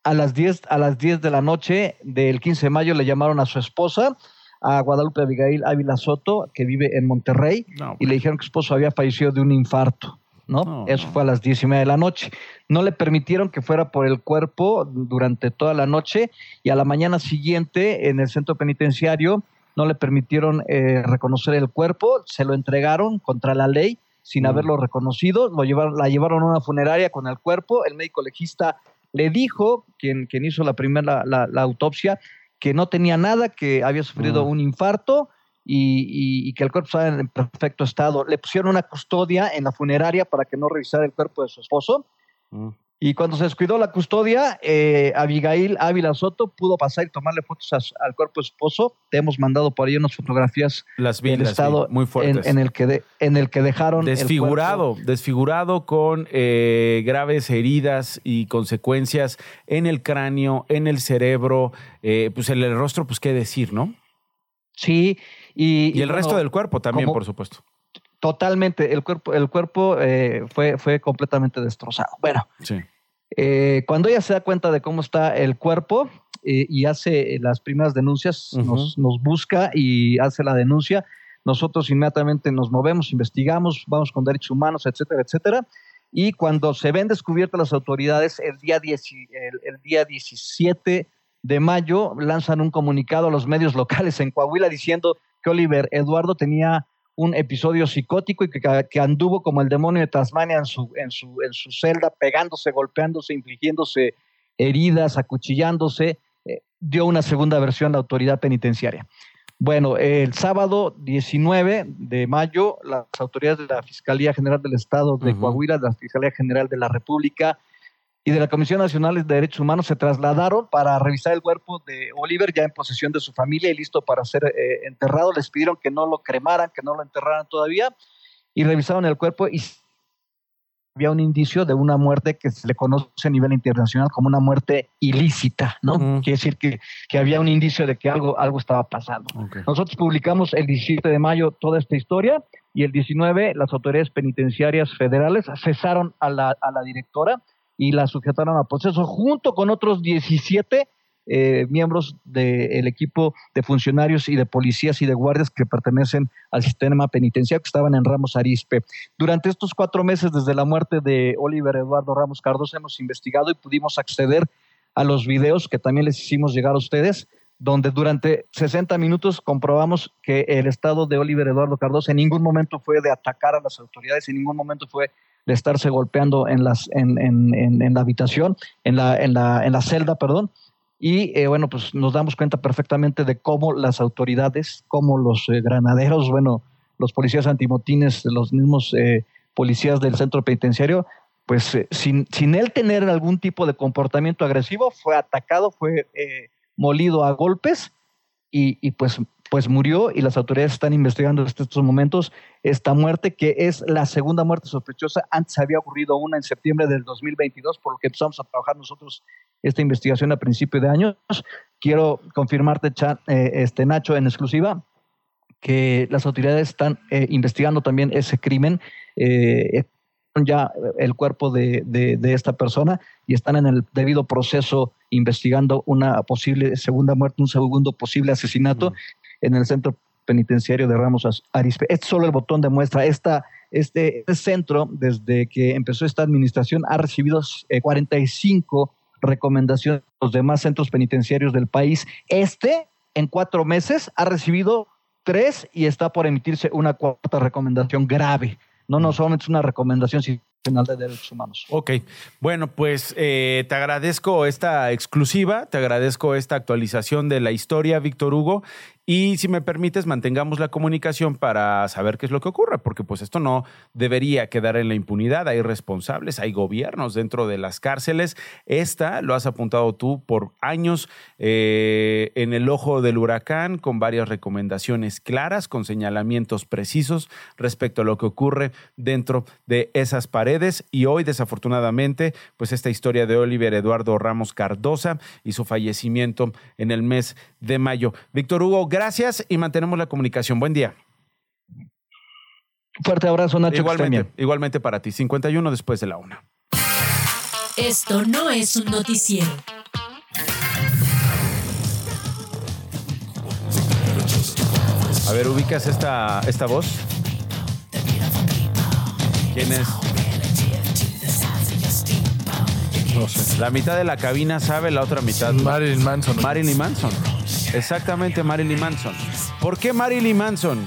N: a las 10, a las 10 de la noche del 15 de mayo le llamaron a su esposa, a Guadalupe Abigail Ávila Soto, que vive en Monterrey,
C: No,
N: y le dijeron que su esposo había fallecido de un infarto. ¿no?
C: No,
N: Eso fue a las diez y media de la noche. No le permitieron que fuera por el cuerpo durante toda la noche y a la mañana siguiente en el centro penitenciario no le permitieron eh, reconocer el cuerpo, se lo entregaron contra la ley sin
C: Mm.
N: haberlo reconocido, lo llevaron, la llevaron a una funeraria con el cuerpo, el médico legista le dijo, quien, quien hizo la primera la, la autopsia, que no tenía nada, que había sufrido
C: Mm.
N: un infarto y, y- y que el cuerpo estaba en perfecto estado. Le pusieron una custodia en la funeraria para que no revisara el cuerpo de su esposo.
C: Mm.
N: Y cuando se descuidó la custodia, eh, Abigail Ávila Soto pudo pasar y tomarle fotos a al cuerpo de su esposo. Te hemos mandado por ahí unas fotografías
C: Las vi,
N: del
C: las vi,
N: estado
C: muy fuertes.
N: en el que de- en el que dejaron el
C: Desfigurado, desfigurado con eh, graves heridas y consecuencias en el cráneo, en el cerebro, eh, pues en el rostro, pues qué decir, ¿no?
N: Sí, y,
C: Y el resto del cuerpo también,
N: como-
C: por supuesto.
N: Totalmente, el cuerpo, el cuerpo eh, fue, fue completamente destrozado. Bueno,
C: Sí.
N: Eh, cuando ella se da cuenta de cómo está el cuerpo, eh, y hace las primeras denuncias, nos, nos busca y hace la denuncia. Nosotros inmediatamente nos movemos, investigamos, vamos con derechos humanos, etcétera, etcétera. Y cuando se ven descubiertas las autoridades, el día, 10 el, el día 17 de mayo lanzan un comunicado a los medios locales en Coahuila diciendo que Oliver Eduardo tenía un episodio psicótico y que, que, anduvo como el demonio de Tasmania en su, en, su, en su celda, pegándose, golpeándose, infligiéndose heridas, acuchillándose, eh, dio una segunda versión la autoridad penitenciaria. Bueno, el sábado 19 de mayo, las autoridades de la Fiscalía General del Estado de Coahuila, de la Fiscalía General de la República, y de la Comisión Nacional de Derechos Humanos se trasladaron para revisar el cuerpo de Oliver ya en posesión de su familia y listo para ser eh, enterrado. Les pidieron que no lo cremaran, que no lo enterraran todavía y revisaron el cuerpo y había un indicio de una muerte que se le conoce a nivel internacional como una muerte ilícita, ¿no? Quiere decir que, que, había un indicio de que algo, algo estaba pasando. Nosotros publicamos el 17 de mayo toda esta historia y el 19 las autoridades penitenciarias federales cesaron a la, a la directora y la sujetaron a proceso junto con otros 17 eh, miembros del equipo de funcionarios y de policías y de guardias que pertenecen al sistema penitenciario que estaban en Ramos Arispe. Durante estos cuatro meses desde la muerte de Oliver Eduardo Ramos Cardoso hemos investigado y pudimos acceder a los videos que también les hicimos llegar a ustedes, donde durante 60 minutos comprobamos que el estado de Oliver Eduardo Cardoso en ningún momento fue de atacar a las autoridades, en ningún momento fue de estarse golpeando en, las, en, en, en la habitación, en la, en, la, en la celda, perdón. Y eh, bueno, pues nos damos cuenta perfectamente de cómo las autoridades, como los eh, granaderos, bueno, los policías antimotines, los mismos eh, policías del centro penitenciario, pues sin, sin él tener algún tipo de comportamiento agresivo, fue atacado, fue molido a golpes y, y pues pues murió y las autoridades están investigando en estos momentos esta muerte, que es la segunda muerte sospechosa. Antes había ocurrido una en septiembre del 2022, por lo que empezamos a trabajar nosotros esta investigación a principio de años. Quiero confirmarte, eh, este Nacho, en exclusiva, que las autoridades están eh, investigando también ese crimen. Eh, ya el cuerpo de, de, esta persona y están en el debido proceso investigando una posible segunda muerte, un segundo posible asesinato en el centro penitenciario de Ramos Arispe. Es solo el botón de muestra. Esta, este, este, centro, desde que empezó esta administración, ha recibido 45 eh, recomendaciones de los demás centros penitenciarios del país. Este, en cuatro meses, ha recibido tres y está por emitirse una cuarta recomendación grave. No, no solamente es una recomendación, sino de Derechos Humanos.
C: Ok, bueno, pues eh, te agradezco esta exclusiva, te agradezco esta actualización de la historia, Víctor Hugo, y si me permites, mantengamos la comunicación para saber qué es lo que ocurre, porque pues esto no debería quedar en la impunidad. Hay responsables, hay gobiernos dentro de las cárceles. Esta lo has apuntado tú por años eh, en el ojo del huracán, con varias recomendaciones claras, con señalamientos precisos respecto a lo que ocurre dentro de esas paredes. Y hoy, desafortunadamente, pues esta historia de Oliver Eduardo Ramos Cardosa y su fallecimiento en el mes de mayo. Víctor Hugo, gracias y mantenemos la comunicación. Buen día.
N: Fuerte abrazo, Nacho.
C: Igualmente, igualmente para ti. 51 después de la una.
A: Esto no es un noticiero.
C: A ver, ubicas esta, esta voz. ¿Quién es? No sé. La mitad de la cabina sabe, la otra mitad.
J: Marilyn Manson.
C: Marilyn Manson. Exactamente, Marilyn Manson. ¿Por qué Marilyn Manson?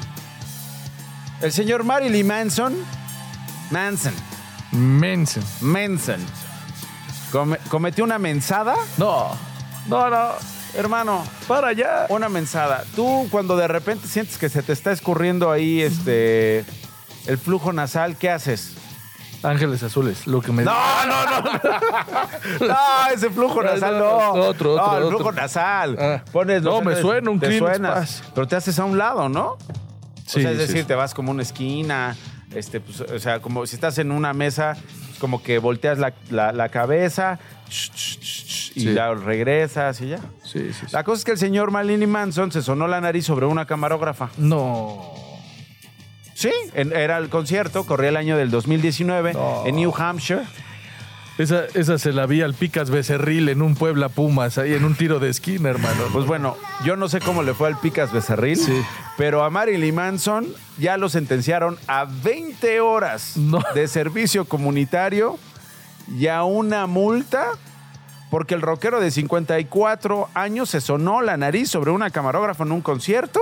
C: El señor Marilyn Manson. Manson.
J: Manson.
C: Manson. ¿Cometió una mensada?
J: No. No, no.
C: Hermano,
J: para allá.
C: Una mensada. Tú cuando de repente sientes que se te está escurriendo ahí este el flujo nasal, ¿qué haces?
J: Ángeles Azules, lo que me
C: No, no, no. no, ese flujo nasal no.
J: Otro, otro.
C: No, el
J: otro.
C: flujo nasal.
J: Ah.
C: Pones los
J: No, me suena un
C: te suenas. Pero te haces a un lado, ¿no?
J: Sí,
C: o sea, es decir,
J: sí.
C: te vas como una esquina, este, pues, o sea, como si estás en una mesa, como que volteas la, la- la cabeza sh, sh, sh, sh, y
J: Sí.
C: ya regresas y ya.
J: Sí, sí, sí.
C: La cosa es que el señor Marilyn Manson se sonó la nariz sobre una camarógrafa.
J: No.
C: Sí, en- era el concierto, corría el año del 2019
J: No.
C: en New Hampshire.
J: Esa, esa se la vi al Picas Becerril en un Puebla Pumas, ahí en un tiro de esquina, hermano.
C: Pues bueno, yo no sé cómo le fue al Picas Becerril, pero a Marilyn Manson ya lo sentenciaron a 20 horas de servicio comunitario y a una multa porque el rockero de 54 años se sonó la nariz sobre una camarógrafa en un concierto.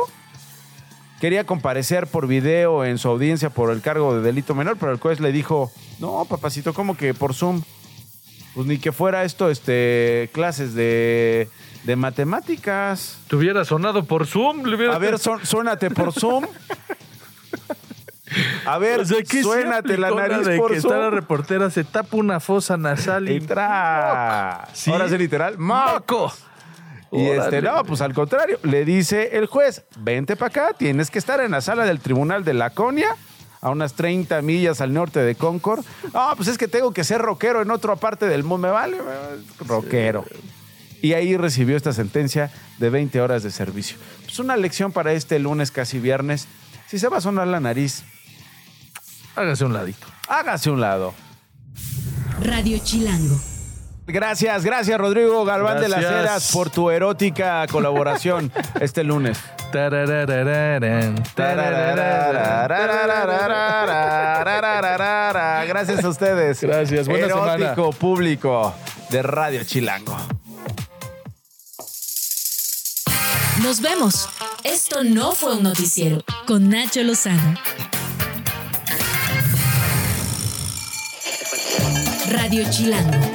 C: Quería comparecer por video en su audiencia por el cargo de delito menor, pero el juez le dijo, no, papacito, ¿cómo que por Zoom? Pues ni que fuera esto, este, clases de, de matemáticas.
J: Te hubiera sonado por Zoom. Le hubiera-
C: A ver, son- suénate por Zoom. A ver,
J: O sea, ¿qué
C: suénate la nariz
J: de
C: por
J: que está la reportera, se tapa una fosa nasal y...
C: Tra.
J: Sí.
C: Ahora sí, literal. ¡Moco! Y este, no, pues al contrario, le dice el juez, vente para acá, tienes que estar en la sala del tribunal de Laconia, a unas 30 millas al norte de Concord. No, pues es que tengo que ser rockero en otra parte del mundo, me vale, rockero. Y ahí recibió esta sentencia de 20 horas de servicio. Pues una lección para este lunes, casi viernes. Si se va a sonar la nariz,
J: hágase un ladito.
C: Hágase un lado.
A: Radio Chilango.
C: Gracias, gracias Rodrigo Galván de las
J: Gracias.
C: Heras por tu erótica colaboración este lunes. Gracias a ustedes.
J: Gracias, buena
C: Erótico público de Radio Chilango.
A: Nos vemos. Esto no fue un noticiero con Nacho Lozano. Radio Chilango.